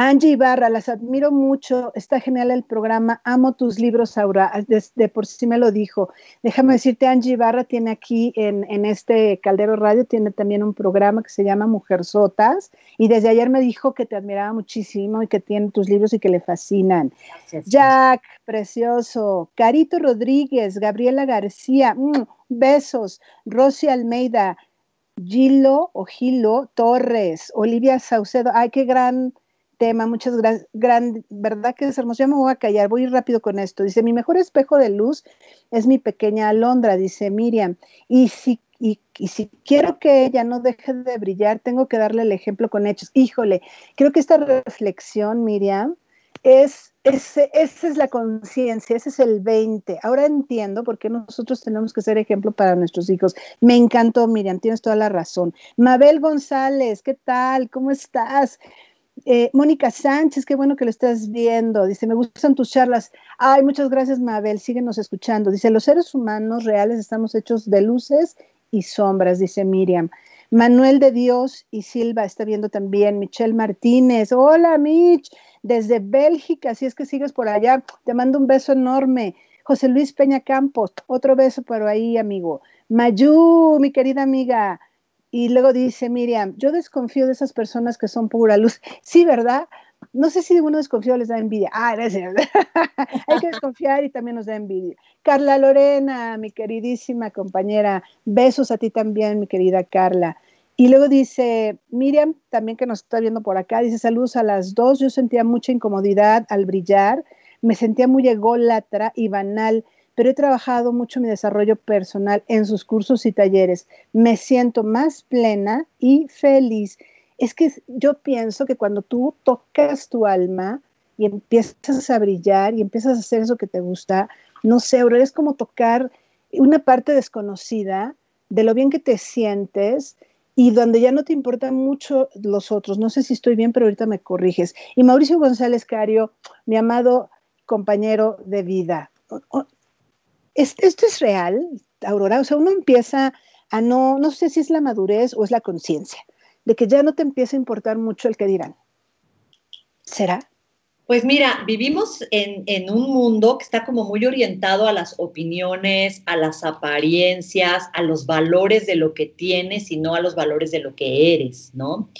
[SPEAKER 1] Angie Ibarra, las admiro mucho, está genial el programa, amo tus libros, Aura, de, por sí me lo dijo. Déjame decirte, Angie Ibarra tiene aquí en, en, este Caldero Radio, tiene también un programa que se llama Mujer Sotas, y desde ayer me dijo que te admiraba muchísimo y que tiene tus libros y que le fascinan. Jack, precioso. Carito Rodríguez, Gabriela García, mm, besos. Rosy Almeida, Gilo o Gilo Torres, Olivia Saucedo, ay, qué gran tema, muchas gracias, gran, verdad que es hermoso, ya me voy a callar, voy a ir rápido con esto. Dice, mi mejor espejo de luz es mi pequeña Alondra, dice Miriam, y si, y, si quiero que ella no deje de brillar, tengo que darle el ejemplo con hechos. Híjole, creo que esta reflexión, Miriam, es, esa es la conciencia, ese es el 20. Ahora entiendo por qué nosotros tenemos que ser ejemplo para nuestros hijos. Me encantó, Miriam, tienes toda la razón. Mabel González, ¿qué tal? ¿Cómo estás? Eh, Mónica Sánchez, qué bueno que lo estás viendo. Dice, me gustan tus charlas. Ay, muchas gracias, Mabel. Síguenos escuchando. Dice, los seres humanos reales estamos hechos de luces y sombras, dice Miriam. Manuel de Dios y Silva está viendo también. Michelle Martínez. Hola, Mitch. Desde Bélgica, si es que sigues por allá. Te mando un beso enorme. José Luis Peña Campos, otro beso por ahí, amigo. Mayu, mi querida amiga. Y luego dice Miriam, yo desconfío de esas personas que son pura luz. [laughs] Sí, ¿verdad? No sé si uno desconfío les da envidia. Ah, gracias. [laughs] Hay que desconfiar y también nos da envidia. Carla Lorena, mi queridísima compañera, besos a ti también, mi querida Carla. Y luego dice Miriam, también que nos está viendo por acá, dice saludos a las dos. Yo sentía mucha incomodidad al brillar, me sentía muy ególatra y banal pero he trabajado mucho mi desarrollo personal en sus cursos y talleres. Me siento más plena y feliz. Es que yo pienso que cuando tú tocas tu alma y empiezas a brillar y empiezas a hacer eso que te gusta, no sé, es como tocar una parte desconocida de lo bien que te sientes y donde ya no te importan mucho los otros. No sé si estoy bien, pero ahorita me corriges. Y Mauricio González Cario, mi amado compañero de vida esto es real, Aurora, o sea, uno empieza a no, no sé si es la madurez o es la conciencia, de que ya no te empieza a importar mucho el que dirán. ¿Será?
[SPEAKER 2] Pues mira, vivimos en, un mundo que está como muy orientado a las opiniones, a las apariencias, a los valores de lo que tienes y no a los valores de lo que eres, ¿no?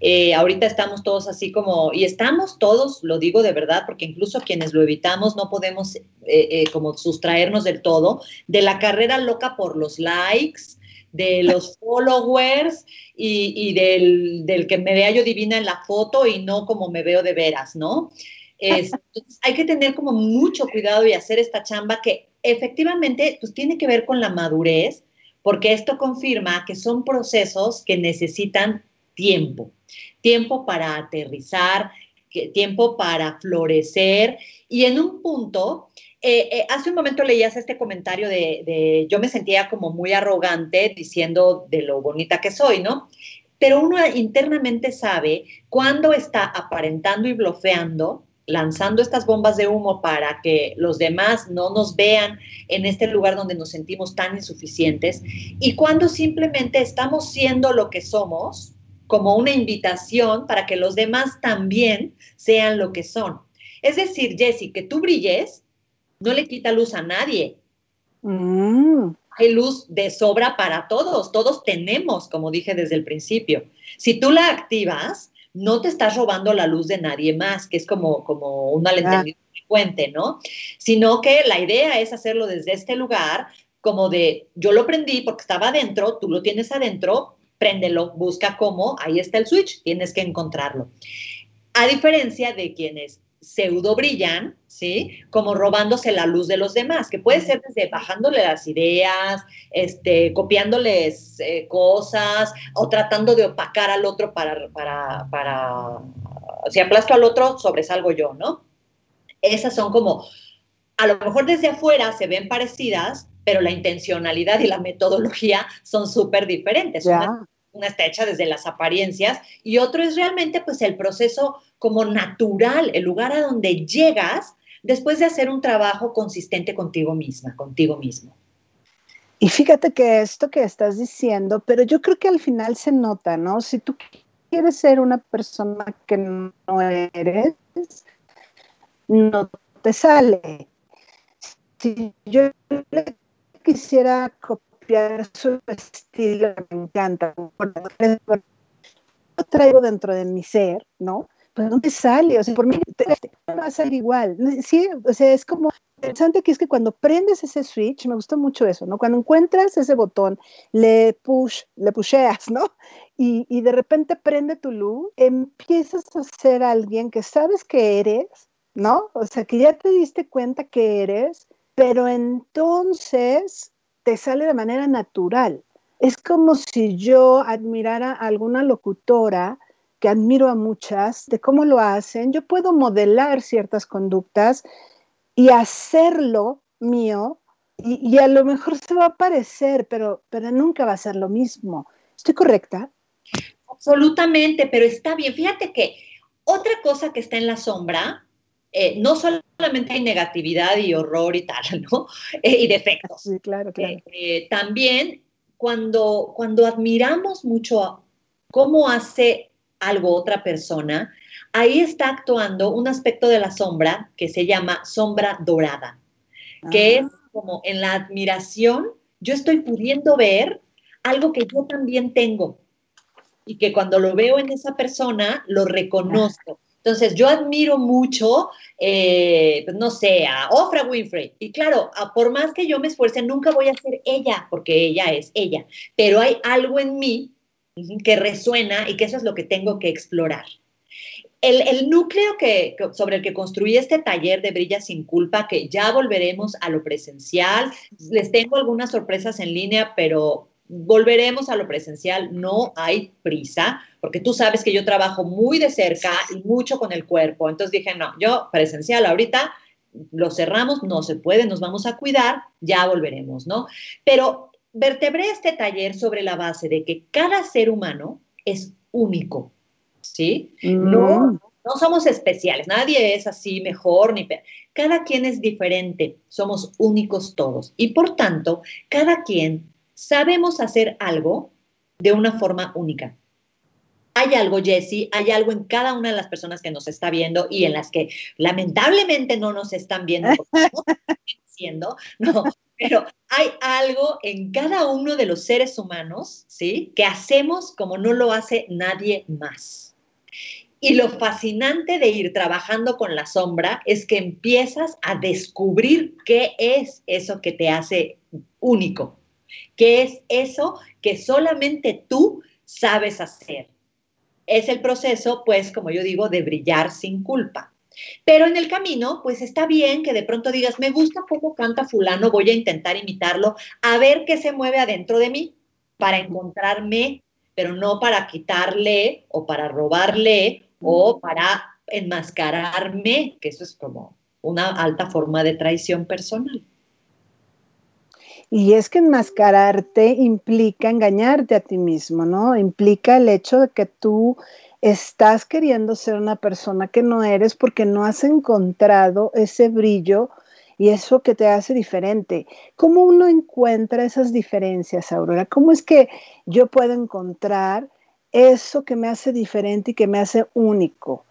[SPEAKER 2] Eh, ahorita estamos todos así como, y estamos todos, lo digo de verdad, porque incluso quienes lo evitamos no podemos eh, eh, como sustraernos del todo, de la carrera loca por los likes, de los followers y, del, que me vea yo divina en la foto y no como me veo de veras, ¿no? [laughs] entonces hay que tener como mucho cuidado y hacer esta chamba que efectivamente pues tiene que ver con la madurez, porque esto confirma que son procesos que necesitan tiempo, tiempo para aterrizar, tiempo para florecer y en un punto eh, eh, hace un momento leías este comentario de, yo me sentía como muy arrogante diciendo de lo bonita que soy, ¿no? Pero uno internamente sabe cuándo está aparentando y blofeando, lanzando estas bombas de humo para que los demás no nos vean en este lugar donde nos sentimos tan insuficientes y cuando simplemente estamos siendo lo que somos como una invitación para que los demás también sean lo que son. Es decir, Jessy, que tú brilles no le quita luz a nadie. Mm. Hay luz de sobra para todos, todos tenemos, como dije desde el principio. Si tú la activas, no te estás robando la luz de nadie más, que es como, como un malentendido frecuente, ¿no? Sino que la idea es hacerlo desde este lugar, como de yo lo prendí porque estaba adentro, tú lo tienes adentro, préndelo, busca cómo, ahí está el switch, tienes que encontrarlo. A diferencia de quienes pseudo brillan, ¿sí? Como robándose la luz de los demás, que puede ser desde bajándole las ideas, este, copiándoles eh, cosas o tratando de opacar al otro para, para, para, si aplasto al otro, sobresalgo yo, ¿no? Esas son como, a lo mejor desde afuera se ven parecidas, pero la intencionalidad y la metodología son súper diferentes. una está hecha desde las apariencias y otro es realmente pues el proceso como natural, el lugar a donde llegas después de hacer un trabajo consistente contigo misma, contigo mismo.
[SPEAKER 1] Y fíjate que esto que estás diciendo, pero yo creo que al final se nota, ¿no? Si tú quieres ser una persona que no eres, no te sale. Si yo quisiera copiar su estilo, me encanta. Lo traigo dentro de mi ser, ¿no? Pues no sale, o sea, por mí va a salir igual. Sí, o sea, es como interesante que es que cuando prendes ese switch, me gustó mucho eso, ¿no? Cuando encuentras ese botón, le push, le pusheas, ¿no? Y, y de repente prende tu luz, empiezas a ser alguien que sabes que eres, ¿no? O sea, que ya te diste cuenta que eres, pero entonces te sale de manera natural. Es como si yo admirara a alguna locutora que admiro a muchas, de cómo lo hacen, yo puedo modelar ciertas conductas y hacerlo mío y, a lo mejor se va a parecer, pero, pero nunca va a ser lo mismo. ¿Estoy correcta?
[SPEAKER 2] Absolutamente, pero está bien. Fíjate que otra cosa que está en la sombra, eh, no solamente hay negatividad y horror y tal, ¿no? [laughs] Eh, y defectos.
[SPEAKER 1] Sí, claro, claro.
[SPEAKER 2] Eh, también cuando, cuando admiramos mucho cómo hace algo, otra persona, ahí está actuando un aspecto de la sombra que se llama sombra dorada, que es ah. como en la admiración, yo estoy pudiendo ver algo que yo también tengo y que cuando lo veo en esa persona, lo reconozco. Entonces, yo admiro mucho, eh, pues, no sé, a Oprah Winfrey. Y claro, por más que yo me esfuerce, nunca voy a ser ella, porque ella es ella. Pero hay algo en mí que resuena y que eso es lo que tengo que explorar. El, núcleo que, sobre el que construí este taller de Brilla sin culpa, que ya volveremos a lo presencial, les tengo algunas sorpresas en línea, pero volveremos a lo presencial, no hay prisa, porque tú sabes que yo trabajo muy de cerca y mucho con el cuerpo, entonces dije, no, yo presencial ahorita lo cerramos, no se puede, nos vamos a cuidar, ya volveremos, ¿no? Pero vertebré este taller sobre la base de que cada ser humano es único, ¿sí? Mm. No, no somos especiales, nadie es así mejor ni peor. Cada quien es diferente, somos únicos todos. Y por tanto, cada quien sabemos hacer algo de una forma única. hay algo, Jesse, hay algo en cada una de las personas que nos está viendo y en las que lamentablemente no nos están viendo, no, no, pero hay algo en cada uno de los seres humanos, ¿sí? Que hacemos como no lo hace nadie más. Y lo fascinante de ir trabajando con la sombra es que empiezas a descubrir qué es eso que te hace único, qué es eso que solamente tú sabes hacer. Es el proceso, pues, como yo digo, de brillar sin culpa. Pero en el camino, pues está bien que de pronto digas, me gusta cómo canta fulano, voy a intentar imitarlo, a ver qué se mueve adentro de mí para encontrarme, pero no para quitarle o para robarle o para enmascararme, que eso es como una alta forma de traición personal.
[SPEAKER 1] Y es que enmascararte implica engañarte a ti mismo, ¿no? Implica el hecho de que tú estás queriendo ser una persona que no eres porque no has encontrado ese brillo y eso que te hace diferente. ¿Cómo uno encuentra esas diferencias, Aurora? ¿Cómo es que yo puedo encontrar eso que me hace diferente y que me hace único?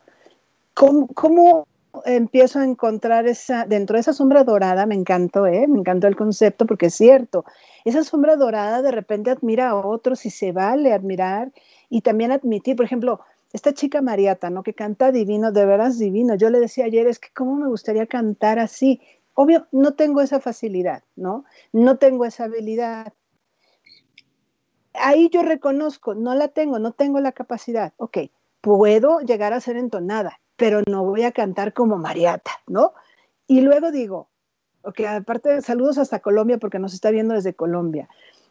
[SPEAKER 1] ¿Cómo, empiezo a encontrar esa, dentro de esa sombra dorada, me encantó, ¿eh? me encantó el concepto porque es cierto, esa sombra dorada de repente admira a otros y se vale admirar y también admitir, por ejemplo, esta chica Mariata, ¿no? Que canta divino, de veras divino. Yo le decía ayer, es que cómo me gustaría cantar así. Obvio, no tengo esa facilidad, ¿no? No tengo esa habilidad. Ahí yo reconozco, no la tengo, no tengo la capacidad. Ok, puedo llegar a ser entonada, pero no voy a cantar como Mariata, ¿no? Y luego digo, ok, aparte, saludos hasta Colombia porque nos está viendo desde Colombia.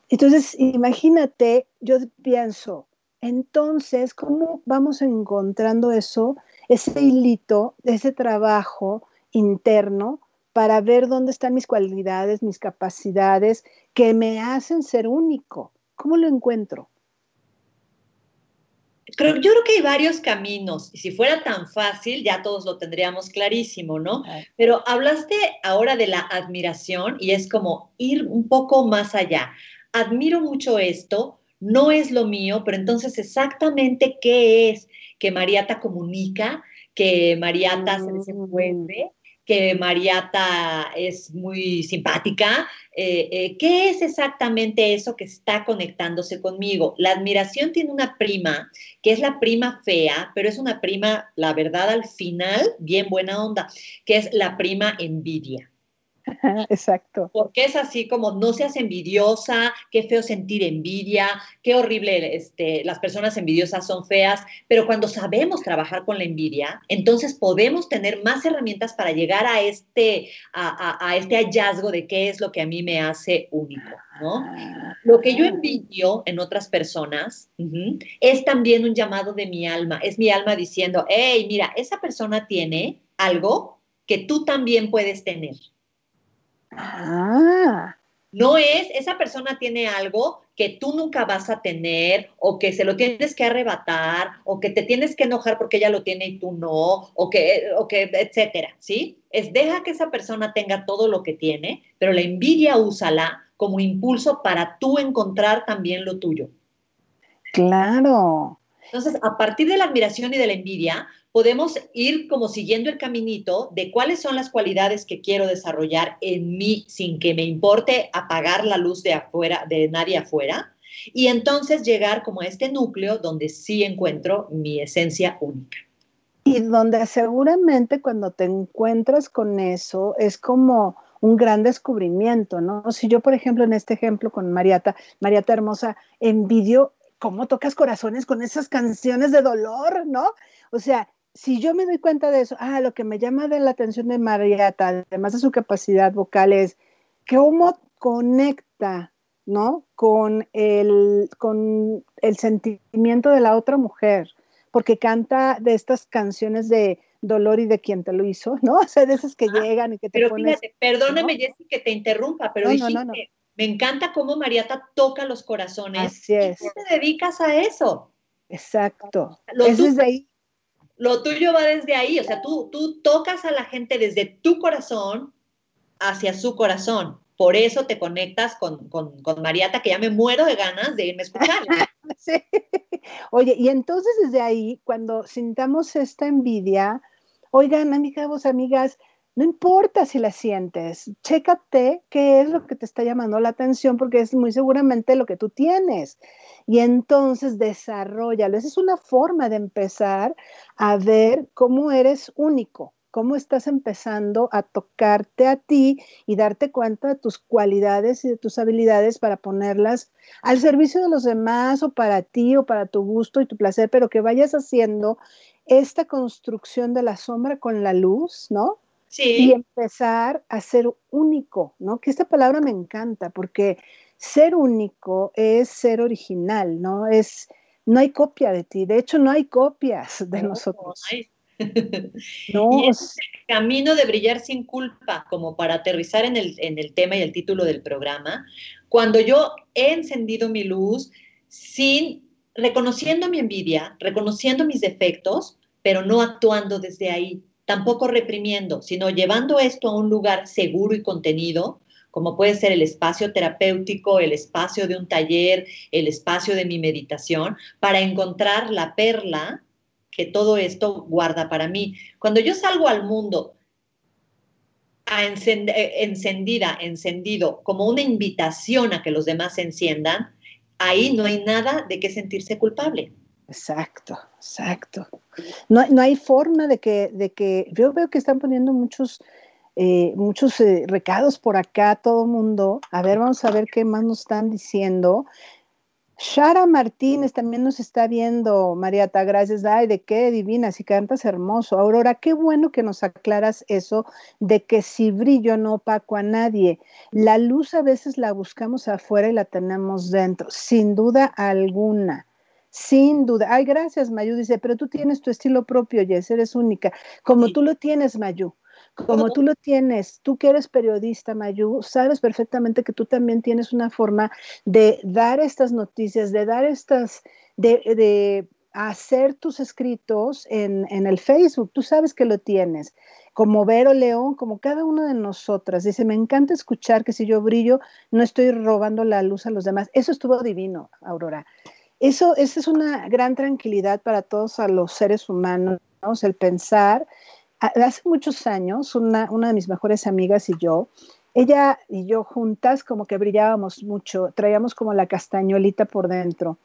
[SPEAKER 1] Entonces, imagínate, yo pienso, entonces, ¿cómo vamos encontrando eso, ese hilito, ese trabajo interno para ver dónde están mis cualidades, mis capacidades que me hacen ser único? ¿Cómo lo encuentro?
[SPEAKER 2] yo creo que hay varios caminos y si fuera tan fácil ya todos lo tendríamos clarísimo, ¿no? Pero hablaste ahora de la admiración y es como ir un poco más allá. Admiro mucho esto, no es lo mío, pero entonces exactamente qué es que Mariata comunica, que Mariata se desenvuelve, que Mariata es muy simpática. Eh, eh, ¿Qué es exactamente eso que está conectándose conmigo? La admiración tiene una prima, que es la prima fea, pero es una prima, la verdad, al final, bien buena onda, que es la prima envidia. [laughs]
[SPEAKER 1] Exacto.
[SPEAKER 2] Porque es así como no seas envidiosa, qué feo sentir envidia, qué horrible, este, las personas envidiosas son feas, pero cuando sabemos trabajar con la envidia, entonces podemos tener más herramientas para llegar a este, a, este hallazgo de qué es lo que a mí me hace único, ¿no? Lo que yo envidio en otras personas es también un llamado de mi alma, es mi alma diciendo, hey, mira, esa persona tiene algo que tú también puedes tener.
[SPEAKER 1] Ah.
[SPEAKER 2] No es, esa persona tiene algo que tú nunca vas a tener o que se lo tienes que arrebatar o que te tienes que enojar porque ella lo tiene y tú no o que, o que etcétera, ¿sí? Es deja que esa persona tenga todo lo que tiene, pero la envidia úsala como impulso para tú encontrar también lo tuyo.
[SPEAKER 1] Claro.
[SPEAKER 2] Entonces, a partir de la admiración y de la envidia, podemos ir como siguiendo el caminito de cuáles son las cualidades que quiero desarrollar en mí sin que me importe apagar la luz de afuera, de nadie afuera, y entonces llegar como a este núcleo donde sí encuentro mi esencia única.
[SPEAKER 1] Y donde seguramente cuando te encuentras con eso es como un gran descubrimiento, ¿no? Si yo, por ejemplo, en este ejemplo con Mariata, Mariata Hermosa, envidio cómo tocas corazones con esas canciones de dolor, ¿no? O sea, si yo me doy cuenta de eso, ah, lo que me llama de la atención de Mariata, además de su capacidad vocal, es cómo conecta, ¿no? Con el, con el sentimiento de la otra mujer, porque canta de estas canciones de dolor y de quien te lo hizo, ¿no? [laughs] O sea, de esas que llegan y que te
[SPEAKER 2] Pero fíjate, perdóname, Jessy, que te interrumpa, pero no, me encanta cómo Mariata toca los corazones.
[SPEAKER 1] Así es.
[SPEAKER 2] ¿Y te dedicas a eso?
[SPEAKER 1] Exacto. eso es de ahí
[SPEAKER 2] lo tuyo va desde ahí, o sea, tú, tú tocas a la gente desde tu corazón hacia su corazón. por eso te conectas con, Mariata, que ya me muero de ganas de irme a escuchar. [laughs]
[SPEAKER 1] sí. Oye, y entonces desde ahí, cuando sintamos esta envidia, oigan, amigas, amigas, no importa si la sientes, chécate qué es lo que te está llamando la atención, porque es muy seguramente lo que tú tienes. Y entonces desarrollalo. Esa es una forma de empezar a ver cómo eres único, cómo estás empezando a tocarte a ti y darte cuenta de tus cualidades y de tus habilidades para ponerlas al servicio de los demás o para ti o para tu gusto y tu placer, pero que vayas haciendo esta construcción de la sombra con la luz, ¿no? Y empezar a ser único, ¿no? Que esta palabra me encanta porque ser único es ser original, ¿no? Es, no hay copia de ti, de hecho no hay copias de nosotros.
[SPEAKER 2] No, [laughs] y es el camino de brillar sin culpa, como para aterrizar en el, en el tema y el título del programa, cuando yo he encendido mi luz sin reconociendo mi envidia, reconociendo mis defectos, pero no actuando desde ahí, tampoco reprimiendo, sino llevando esto a un lugar seguro y contenido, como puede ser el espacio terapéutico, el espacio de un taller, el espacio de mi meditación, para encontrar la perla que todo esto guarda para mí. Cuando yo salgo al mundo eh, encendida, encendido, como una invitación a que los demás se enciendan, ahí no hay nada de qué sentirse culpable.
[SPEAKER 1] Exacto, exacto. No, no, hay forma de que, de que, yo veo que están poniendo muchos, eh, muchos eh, recados por acá, todo el mundo. A ver, vamos a ver qué más nos están diciendo. Shara Martínez también nos está viendo, Mariata, gracias. Ay, de qué divina, si cantas hermoso. Aurora, qué bueno que nos aclaras eso de que si brillo no opaco a nadie. La luz a veces la buscamos afuera y la tenemos dentro, sin duda alguna. Sin duda. Ay, gracias, Mayu. Dice, pero tú tienes tu estilo propio, Jess, eres única. Como tú lo tienes, Mayu. Como tú lo tienes, tú que eres periodista, Mayu, sabes perfectamente que tú también tienes una forma de dar estas noticias, de dar estas, de, hacer tus escritos en, en, el Facebook. Tú sabes que lo tienes. Como Vero León, como cada una de nosotras. Dice, me encanta escuchar que si yo brillo, no estoy robando la luz a los demás. Eso estuvo divino, Aurora. Eso, esa es una gran tranquilidad para todos a los seres humanos, el pensar. Hace muchos años, una, una de mis mejores amigas y yo, ella y yo juntas como que brillábamos mucho, traíamos como la castañolita por dentro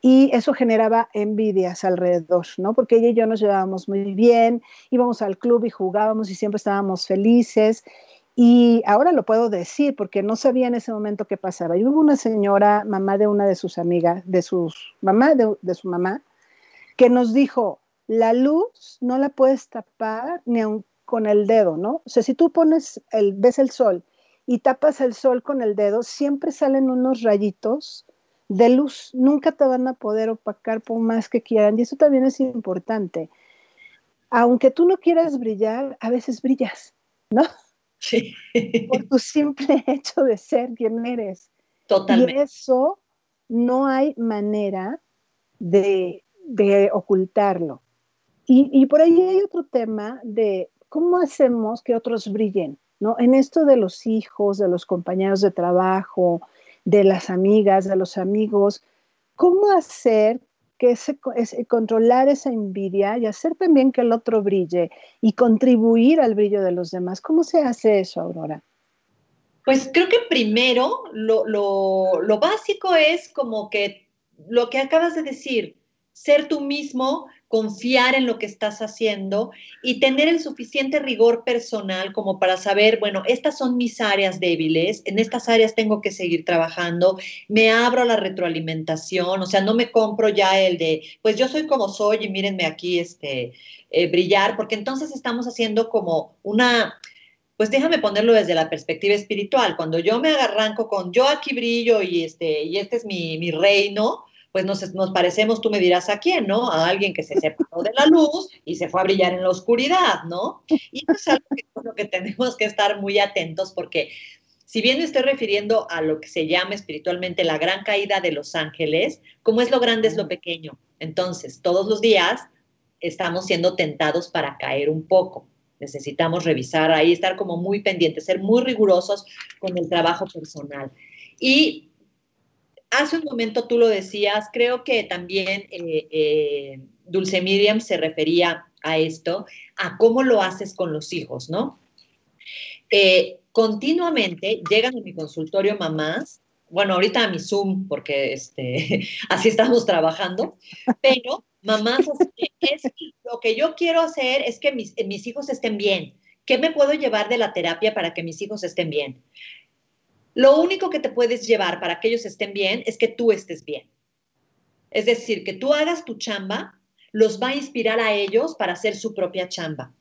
[SPEAKER 1] y eso generaba envidias alrededor, ¿no? Porque ella y yo nos llevábamos muy bien, íbamos al club y jugábamos y siempre estábamos felices y ahora lo puedo decir porque no sabía en ese momento qué pasaba. Y hubo una señora, mamá de una de sus amigas, de sus mamá, de, su mamá, que nos dijo, la luz no la puedes tapar ni aun con el dedo, ¿no? O sea, si tú pones el, ves el sol y tapas el sol con el dedo, siempre salen unos rayitos de luz, nunca te van a poder opacar por más que quieran. Y eso también es importante. Aunque tú no quieras brillar, a veces brillas, ¿no? Por tu simple [laughs] hecho de ser quien eres.
[SPEAKER 2] Totalmente.
[SPEAKER 1] Y eso no hay manera de, ocultarlo. Y, por ahí hay otro tema de cómo hacemos que otros brillen, ¿no? En esto de los hijos, de los compañeros de trabajo, de las amigas, de los amigos, ¿cómo hacer que ese, controlar esa envidia y hacer también que el otro brille y contribuir al brillo de los demás. ¿Cómo se hace eso, Aurora?
[SPEAKER 2] Pues creo que primero lo, lo básico es como que lo que acabas de decir, ser tú mismo, confiar en lo que estás haciendo y tener el suficiente rigor personal como para saber, bueno, estas son mis áreas débiles, en estas áreas tengo que seguir trabajando, me abro a la retroalimentación, o sea, no me compro ya el de, pues yo soy como soy y mírenme aquí este, eh, brillar, porque entonces estamos haciendo como una... Pues déjame ponerlo desde la perspectiva espiritual. Cuando yo me arranco con yo aquí brillo y este, y este es mi, mi reino, pues nos, parecemos, tú me dirás a quién, ¿no? A alguien que se separó de la luz y se fue a brillar en la oscuridad, ¿no? Y eso es algo que, lo que tenemos que estar muy atentos porque si bien estoy refiriendo a lo que se llama espiritualmente la gran caída de los ángeles, como es lo grande es lo pequeño. Entonces, todos los días estamos siendo tentados para caer un poco. Necesitamos revisar ahí, estar como muy pendientes, ser muy rigurosos con el trabajo personal. Y hace un momento tú lo decías, creo que también eh, eh, Dulce Miriam se refería a esto, a cómo lo haces con los hijos, ¿no? Eh, continuamente llegan a mi consultorio mamás, bueno, ahorita a mi Zoom, porque este, [laughs] así estamos trabajando, pero mamás, es, lo que yo quiero hacer es que mis, mis hijos estén bien. ¿Qué me puedo llevar de la terapia para que mis hijos estén bien? Lo único que te puedes llevar para que ellos estén bien es que tú estés bien. Es decir, que tú hagas tu chamba, los va a inspirar a ellos para hacer su propia chamba.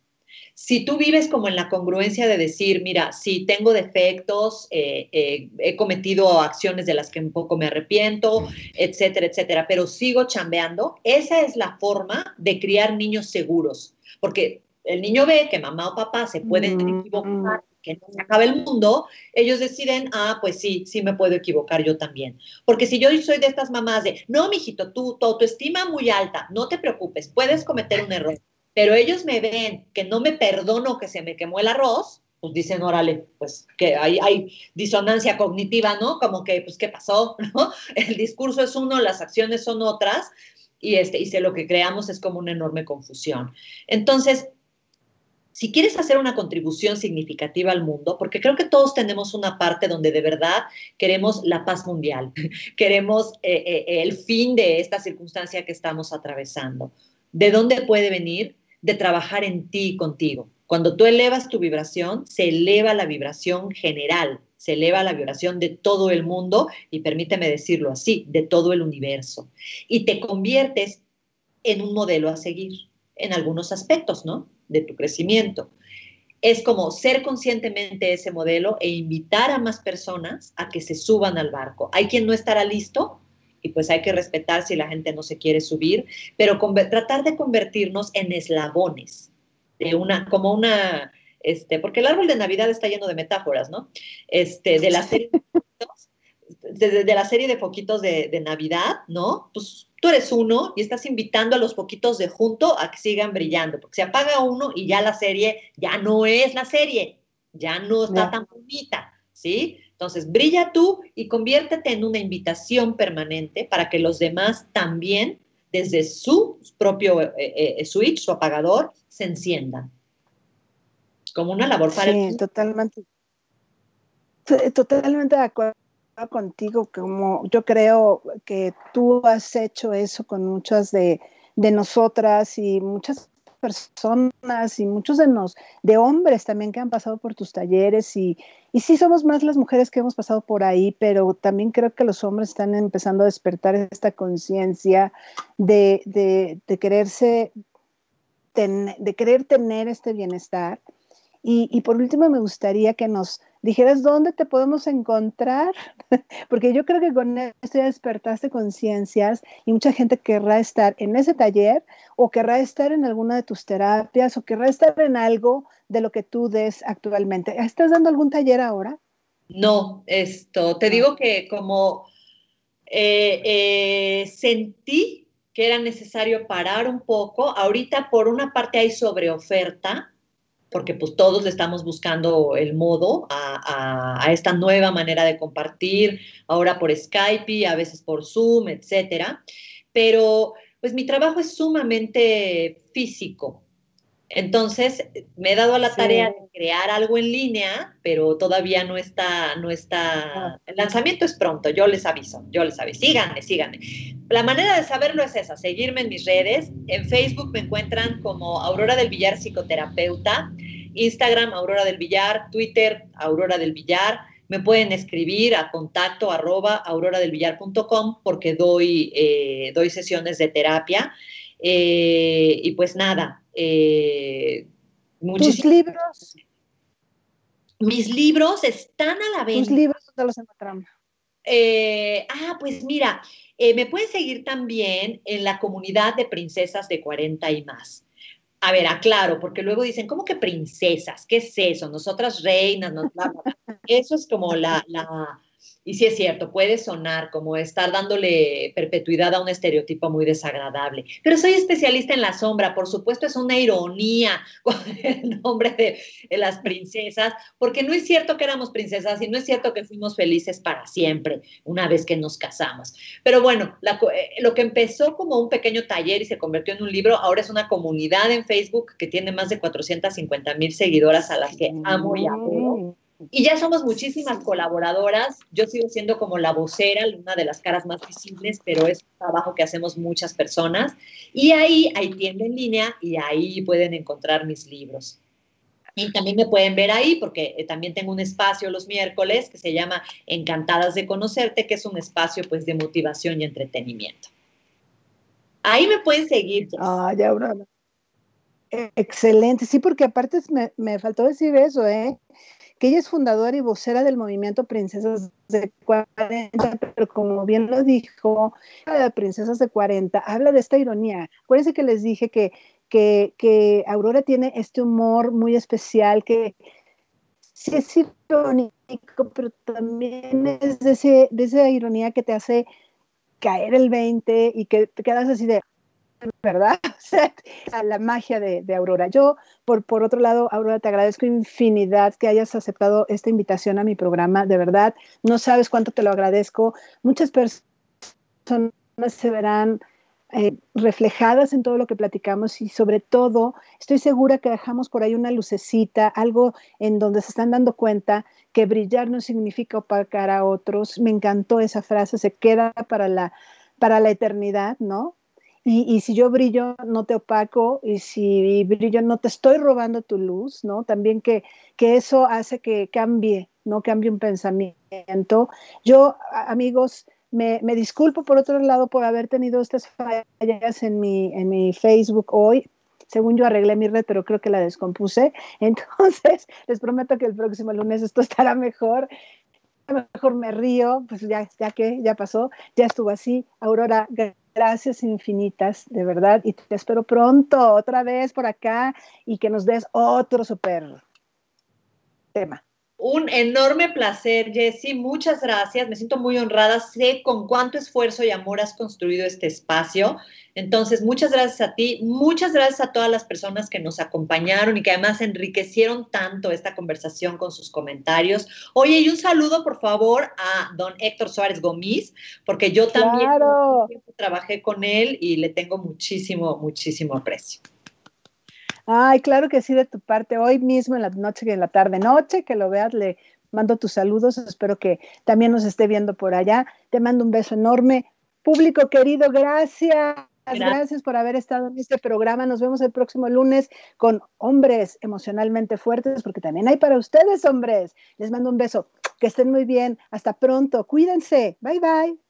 [SPEAKER 2] Si tú vives como en la congruencia de decir, mira, si tengo defectos, eh, eh, he cometido acciones de las que un poco me arrepiento, etcétera, etcétera, pero sigo chambeando, esa es la forma de criar niños seguros, porque el niño ve que mamá o papá se pueden mm. equivocar, que no se acabe el mundo, ellos deciden, ah, pues sí, sí me puedo equivocar yo también. Porque si yo soy de estas mamás de, no, mijito, tú, tu autoestima muy alta, no te preocupes, puedes cometer un error pero ellos me ven que no me perdono que se me quemó el arroz, pues dicen, órale, pues que hay, hay disonancia cognitiva, ¿no? Como que, pues, ¿qué pasó? [laughs] El discurso es uno, las acciones son otras, y, este, y lo que creamos es como una enorme confusión. Entonces, si quieres hacer una contribución significativa al mundo, porque creo que todos tenemos una parte donde de verdad queremos la paz mundial, [laughs] queremos eh, eh, el fin de esta circunstancia que estamos atravesando. ¿De dónde puede venir? de trabajar en ti contigo. Cuando tú elevas tu vibración, se eleva la vibración general, se eleva la vibración de todo el mundo y permíteme decirlo así, de todo el universo. Y te conviertes en un modelo a seguir en algunos aspectos, ¿no? De tu crecimiento. Es como ser conscientemente ese modelo e invitar a más personas a que se suban al barco. Hay quien no estará listo, y pues hay que respetar si la gente no se quiere subir, pero tratar de convertirnos en eslabones, de una, como una, este, porque el árbol de Navidad está lleno de metáforas, ¿no? Este, de la serie de, de, la serie de foquitos de, de, Navidad, ¿no? Pues tú eres uno y estás invitando a los foquitos de junto a que sigan brillando, porque se apaga uno y ya la serie ya no es la serie, ya no está tan bonita, ¿sí? Entonces, brilla tú y conviértete en una invitación permanente para que los demás también, desde su propio eh, eh, eh, switch, su apagador, se enciendan. Como una labor para
[SPEAKER 1] sí, totalmente. Totalmente de acuerdo contigo, como yo creo que tú has hecho eso con muchas de, de nosotras y muchas personas y muchos de, nos, de hombres también que han pasado por tus talleres y, y sí somos más las mujeres que hemos pasado por ahí, pero también creo que los hombres están empezando a despertar esta conciencia de, de, de, quererse, de querer tener este bienestar. Y, y por último me gustaría que nos dijeras dónde te podemos encontrar, [laughs] porque yo creo que con esto ya despertaste conciencias y mucha gente querrá estar en ese taller o querrá estar en alguna de tus terapias o querrá estar en algo de lo que tú des actualmente. ¿Estás dando algún taller ahora?
[SPEAKER 2] No, esto, te digo que como eh, eh, sentí que era necesario parar un poco, ahorita por una parte hay sobreoferta, porque pues todos le estamos buscando el modo a, esta nueva manera de compartir, ahora por Skype, a veces por Zoom, etcétera. Pero pues mi trabajo es sumamente físico. Entonces, me he dado a la tarea de crear algo en línea, pero todavía no está, no está, el lanzamiento es pronto, yo les aviso, yo les aviso, síganme, síganme. La manera de saberlo es esa, seguirme en mis redes, en Facebook me encuentran como Aurora del Villar Psicoterapeuta, Instagram Aurora del Villar, Twitter Aurora del Villar. Me pueden escribir a contacto arroba auroradelvillar.com porque doy, eh, doy sesiones de terapia. Eh, y pues nada.
[SPEAKER 1] Eh, ¿Tus libros?
[SPEAKER 2] Mis libros están a la venta.
[SPEAKER 1] ¿Tus libros dónde los encontramos?
[SPEAKER 2] ah, pues mira, me pueden seguir también en la comunidad de princesas de 40 y más a ver, aclaro, porque luego dicen, ¿cómo que princesas? ¿Qué es eso? Nosotras reinas, no, [laughs] eso es como la, Y sí es cierto, puede sonar como estar dándole perpetuidad a un estereotipo muy desagradable. Pero soy especialista en la sombra, por supuesto es una ironía [laughs] con el nombre de, las princesas, porque no es cierto que éramos princesas y no es cierto que fuimos felices para siempre una vez que nos casamos. Pero bueno, eh, lo que empezó como un pequeño taller y se convirtió en un libro, ahora es una comunidad en Facebook que tiene más de 450 mil seguidoras a las que amo y amo. Y ya somos muchísimas colaboradoras. Yo sigo siendo como la vocera, una de las caras más visibles, pero es un trabajo que hacemos muchas personas. Y ahí hay tienda en línea y ahí pueden encontrar mis libros. Y también me pueden ver ahí porque eh, también tengo un espacio los miércoles que se llama Encantadas de Conocerte, que es un espacio pues de motivación y entretenimiento. Ahí me pueden seguir.
[SPEAKER 1] Ah, ya, Aurora. Excelente, sí, porque aparte me, me faltó decir eso, ¿eh? Que ella es fundadora y vocera del movimiento Princesas de 40, pero como bien lo dijo, de Princesas de 40 habla de esta ironía. Acuérdense que les dije que, que, Aurora tiene este humor muy especial que sí es irónico, pero también es de, ese, de esa ironía que te hace caer el 20 y que te quedas así de, ¿verdad? [laughs] la magia de, Aurora. Yo, por, por otro lado, Aurora, te agradezco infinidad que hayas aceptado esta invitación a mi programa. De verdad, no sabes cuánto te lo agradezco. Muchas personas se verán eh, reflejadas en todo lo que platicamos y sobre todo estoy segura que dejamos por ahí una lucecita, algo en donde se están dando cuenta que brillar no significa opacar a otros. Me encantó esa frase, se queda para la, para la eternidad, ¿no? Y, si yo brillo, no te opaco, y si brillo, no te estoy robando tu luz, ¿no? También que, que eso hace que cambie, ¿no? Cambie un pensamiento. Yo, amigos, me, me, disculpo por otro lado por haber tenido estas fallas en mi, en mi Facebook hoy. Según yo arreglé mi red, pero creo que la descompuse. [laughs] Entonces, les prometo que el próximo lunes esto estará mejor mejor me río, pues ya, ya que ya pasó, ya estuvo así. Aurora, gracias infinitas, de verdad, y te espero pronto otra vez por acá y que nos des otro super tema.
[SPEAKER 2] Un enorme placer, Jessy. Muchas gracias. Me siento muy honrada. Sé con cuánto esfuerzo y amor has construido este espacio. Entonces, muchas gracias a ti. Muchas gracias a todas las personas que nos acompañaron y que además enriquecieron tanto esta conversación con sus comentarios. Oye, y un saludo, por favor, a don Héctor Suárez Gómez, porque yo también trabajé con él y le tengo muchísimo, muchísimo aprecio.
[SPEAKER 1] Ay, claro que sí, de tu parte, hoy mismo en la noche y en la tarde noche, que lo veas, le mando tus saludos, espero que también nos esté viendo por allá. Te mando un beso enorme. Público querido, gracias. Gracias. por haber estado en este programa. Nos vemos el próximo lunes con hombres emocionalmente fuertes, porque también hay para ustedes, hombres. Les mando un beso. Que estén muy bien. Hasta pronto. Cuídense. Bye bye.